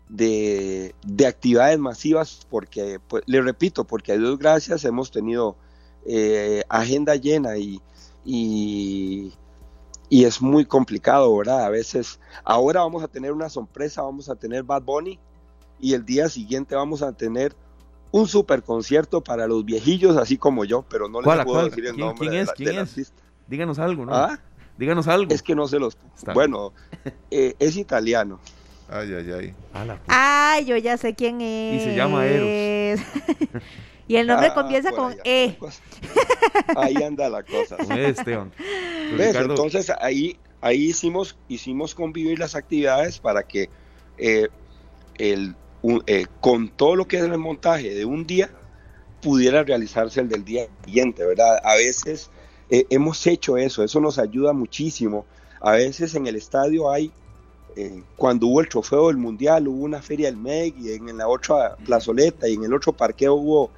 de, actividades masivas porque, pues, le repito, porque a Dios gracias hemos tenido eh, agenda llena y, y, y, es muy complicado, ¿verdad? A veces, ahora vamos a tener una sorpresa, vamos a tener Bad Bunny y el día siguiente vamos a tener un super concierto para los viejillos, así como yo, pero no les puedo decir el nombre. ¿Quién es? ¿Quién es? Díganos algo, ¿no? ¿Ah? Díganos algo. Es que no se los. bueno, (laughs) eh, es italiano. Ay, ay, ay. Ay, yo ya sé quién es. Y se llama Eros. (laughs) y el nombre ah, comienza con E. Ahí anda la cosa. Esteban. Entonces ahí, ahí hicimos, hicimos convivir las actividades para que eh, el eh, con todo lo que es el montaje de un día, pudiera realizarse el del día siguiente, ¿verdad? A veces eh, hemos hecho eso, eso nos ayuda muchísimo. A veces en el estadio hay, eh, cuando hubo el trofeo del mundial, hubo una feria del MEG y en la otra plazoleta y en el otro parqueo hubo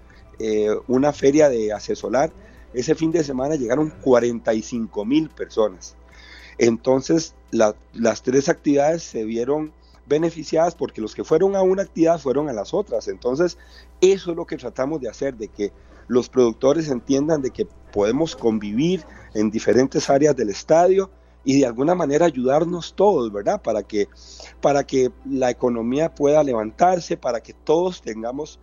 una feria de asesorar. Ese fin de semana llegaron 45 mil personas. Entonces, las tres actividades se vieron beneficiadas porque los que fueron a una actividad fueron a las otras. Entonces, eso es lo que tratamos de hacer, de que los productores entiendan de que podemos convivir en diferentes áreas del estadio y de alguna manera ayudarnos todos, ¿verdad? Para que, para que la economía pueda levantarse, para que todos tengamos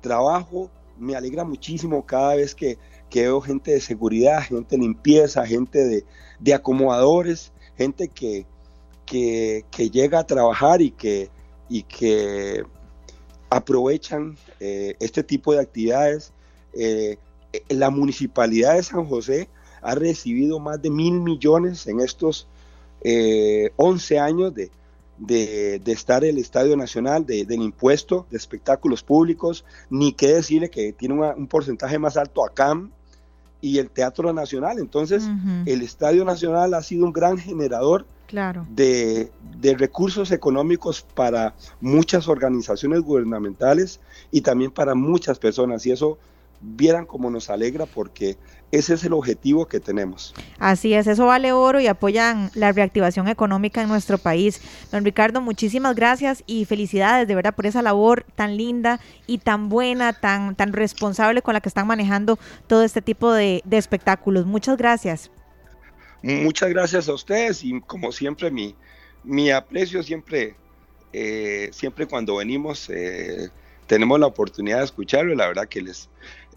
trabajo. Me alegra muchísimo cada vez que, que veo gente de seguridad, gente de limpieza, gente de, de acomodadores, gente que, que, llega a trabajar y que, y que aprovechan eh, este tipo de actividades. Eh, la municipalidad de San José ha recibido más de mil millones en estos 11 eh, años de, de, estar el Estadio Nacional, del impuesto de espectáculos públicos, ni qué decirle que tiene un porcentaje más alto a CAM y el Teatro Nacional. Entonces, el Estadio Nacional ha sido un gran generador claro. de, de, recursos económicos para muchas organizaciones gubernamentales y también para muchas personas. Y eso vieran cómo nos alegra porque ese es el objetivo que tenemos. Así es, eso vale oro y apoyan la reactivación económica en nuestro país. Don Ricardo, muchísimas gracias y felicidades de verdad por esa labor tan linda y tan buena, tan, tan responsable con la que están manejando todo este tipo de, espectáculos. Muchas gracias. Muchas gracias a ustedes y como siempre mi, mi aprecio siempre, eh, siempre cuando venimos eh, tenemos la oportunidad de escucharlo y la verdad que les,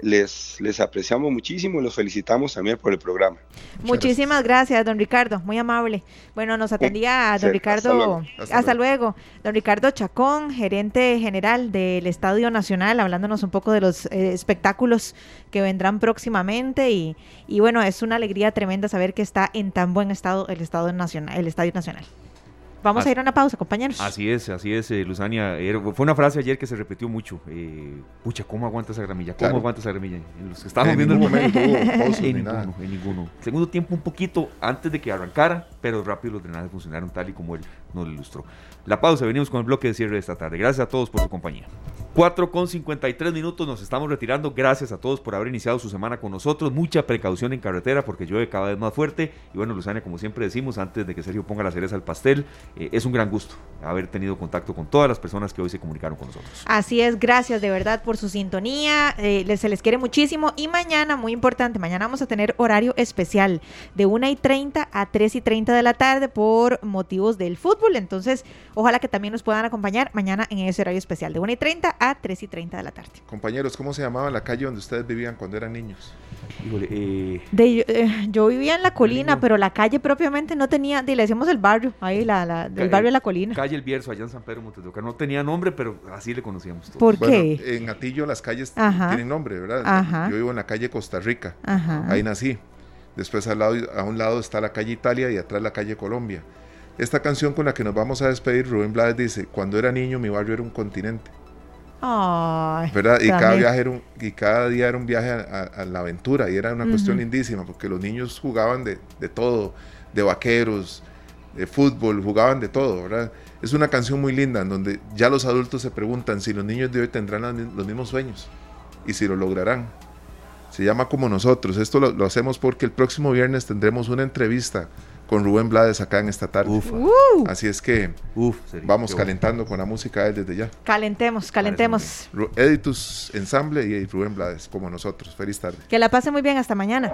les, les apreciamos muchísimo y los felicitamos también por el programa. Muchísimas gracias. don Ricardo, muy amable. Bueno, nos atendía don Ricardo, hasta luego. don Ricardo Chacón, gerente general del Estadio Nacional, hablándonos un poco de los eh, espectáculos que vendrán próximamente y, y bueno, es una alegría tremenda saber que está en tan buen estado el Estadio Nacional, el Estadio Nacional. Vamos a ir a una pausa, compañeros. Así es, así es, eh, Luzania. fue una frase ayer que se repitió mucho. Eh, pucha, ¿cómo aguanta esa gramilla? ¿Cómo aguanta esa gramilla? En los que estábamos viendo el momento. (laughs) en ninguno, en ninguno. Segundo tiempo un poquito antes de que arrancara, pero rápido los drenajes funcionaron tal y como él nos lo ilustró. La pausa, venimos con el bloque de cierre de esta tarde. Gracias a todos por su compañía. 4 con 53 minutos, nos estamos retirando. Gracias a todos por haber iniciado su semana con nosotros. Mucha precaución en carretera porque llueve cada vez más fuerte. Y bueno, Luzania, como siempre decimos, antes de que Sergio ponga la cereza al pastel, eh, es un gran gusto haber tenido contacto con todas las personas que hoy se comunicaron con nosotros. Así es, gracias de verdad por su sintonía. Eh, se les quiere muchísimo. Y mañana, muy importante, mañana vamos a tener horario especial de 1 y 30 a 3 y 30 de la tarde por motivos del fútbol. Entonces, ojalá que también nos puedan acompañar mañana en ese horario especial de 1 y 30 a 3 y 30 de la tarde. Compañeros, ¿cómo se llamaba la calle donde ustedes vivían cuando eran niños? Eh, eh, yo vivía en la colina, pero la calle propiamente no tenía, le decíamos el barrio, ahí la, la del barrio de la colina. Calle El Bierzo, allá en San Pedro Montedoca. No tenía nombre, pero así le conocíamos todos. ¿Por qué? en Atillo las calles tienen nombre, ¿verdad? Yo vivo en la calle Costa Rica, ahí nací. Después al lado, a un lado está la calle Italia y atrás la calle Colombia. Esta canción con la que nos vamos a despedir, Rubén Blades dice, cuando era niño mi barrio era un continente. ¿Verdad? Y cada, viaje y cada día era un viaje a, la aventura y era una cuestión lindísima porque los niños jugaban de, todo, de vaqueros, de fútbol, jugaban de todo, ¿verdad? Es una canción muy linda en donde ya los adultos se preguntan si los niños de hoy tendrán los mismos sueños y si lo lograrán. Se llama como nosotros. Esto lo hacemos porque el próximo viernes tendremos una entrevista con Rubén Blades acá en esta tarde. Uh. Así es que vamos calentando con la música desde ya. Calentemos, calentemos. Editus Ensamble y Rubén Blades, como nosotros. Feliz tarde. Que la pase muy bien, hasta mañana.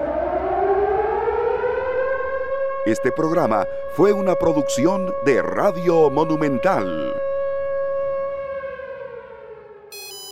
Este programa fue una producción de Radio Monumental.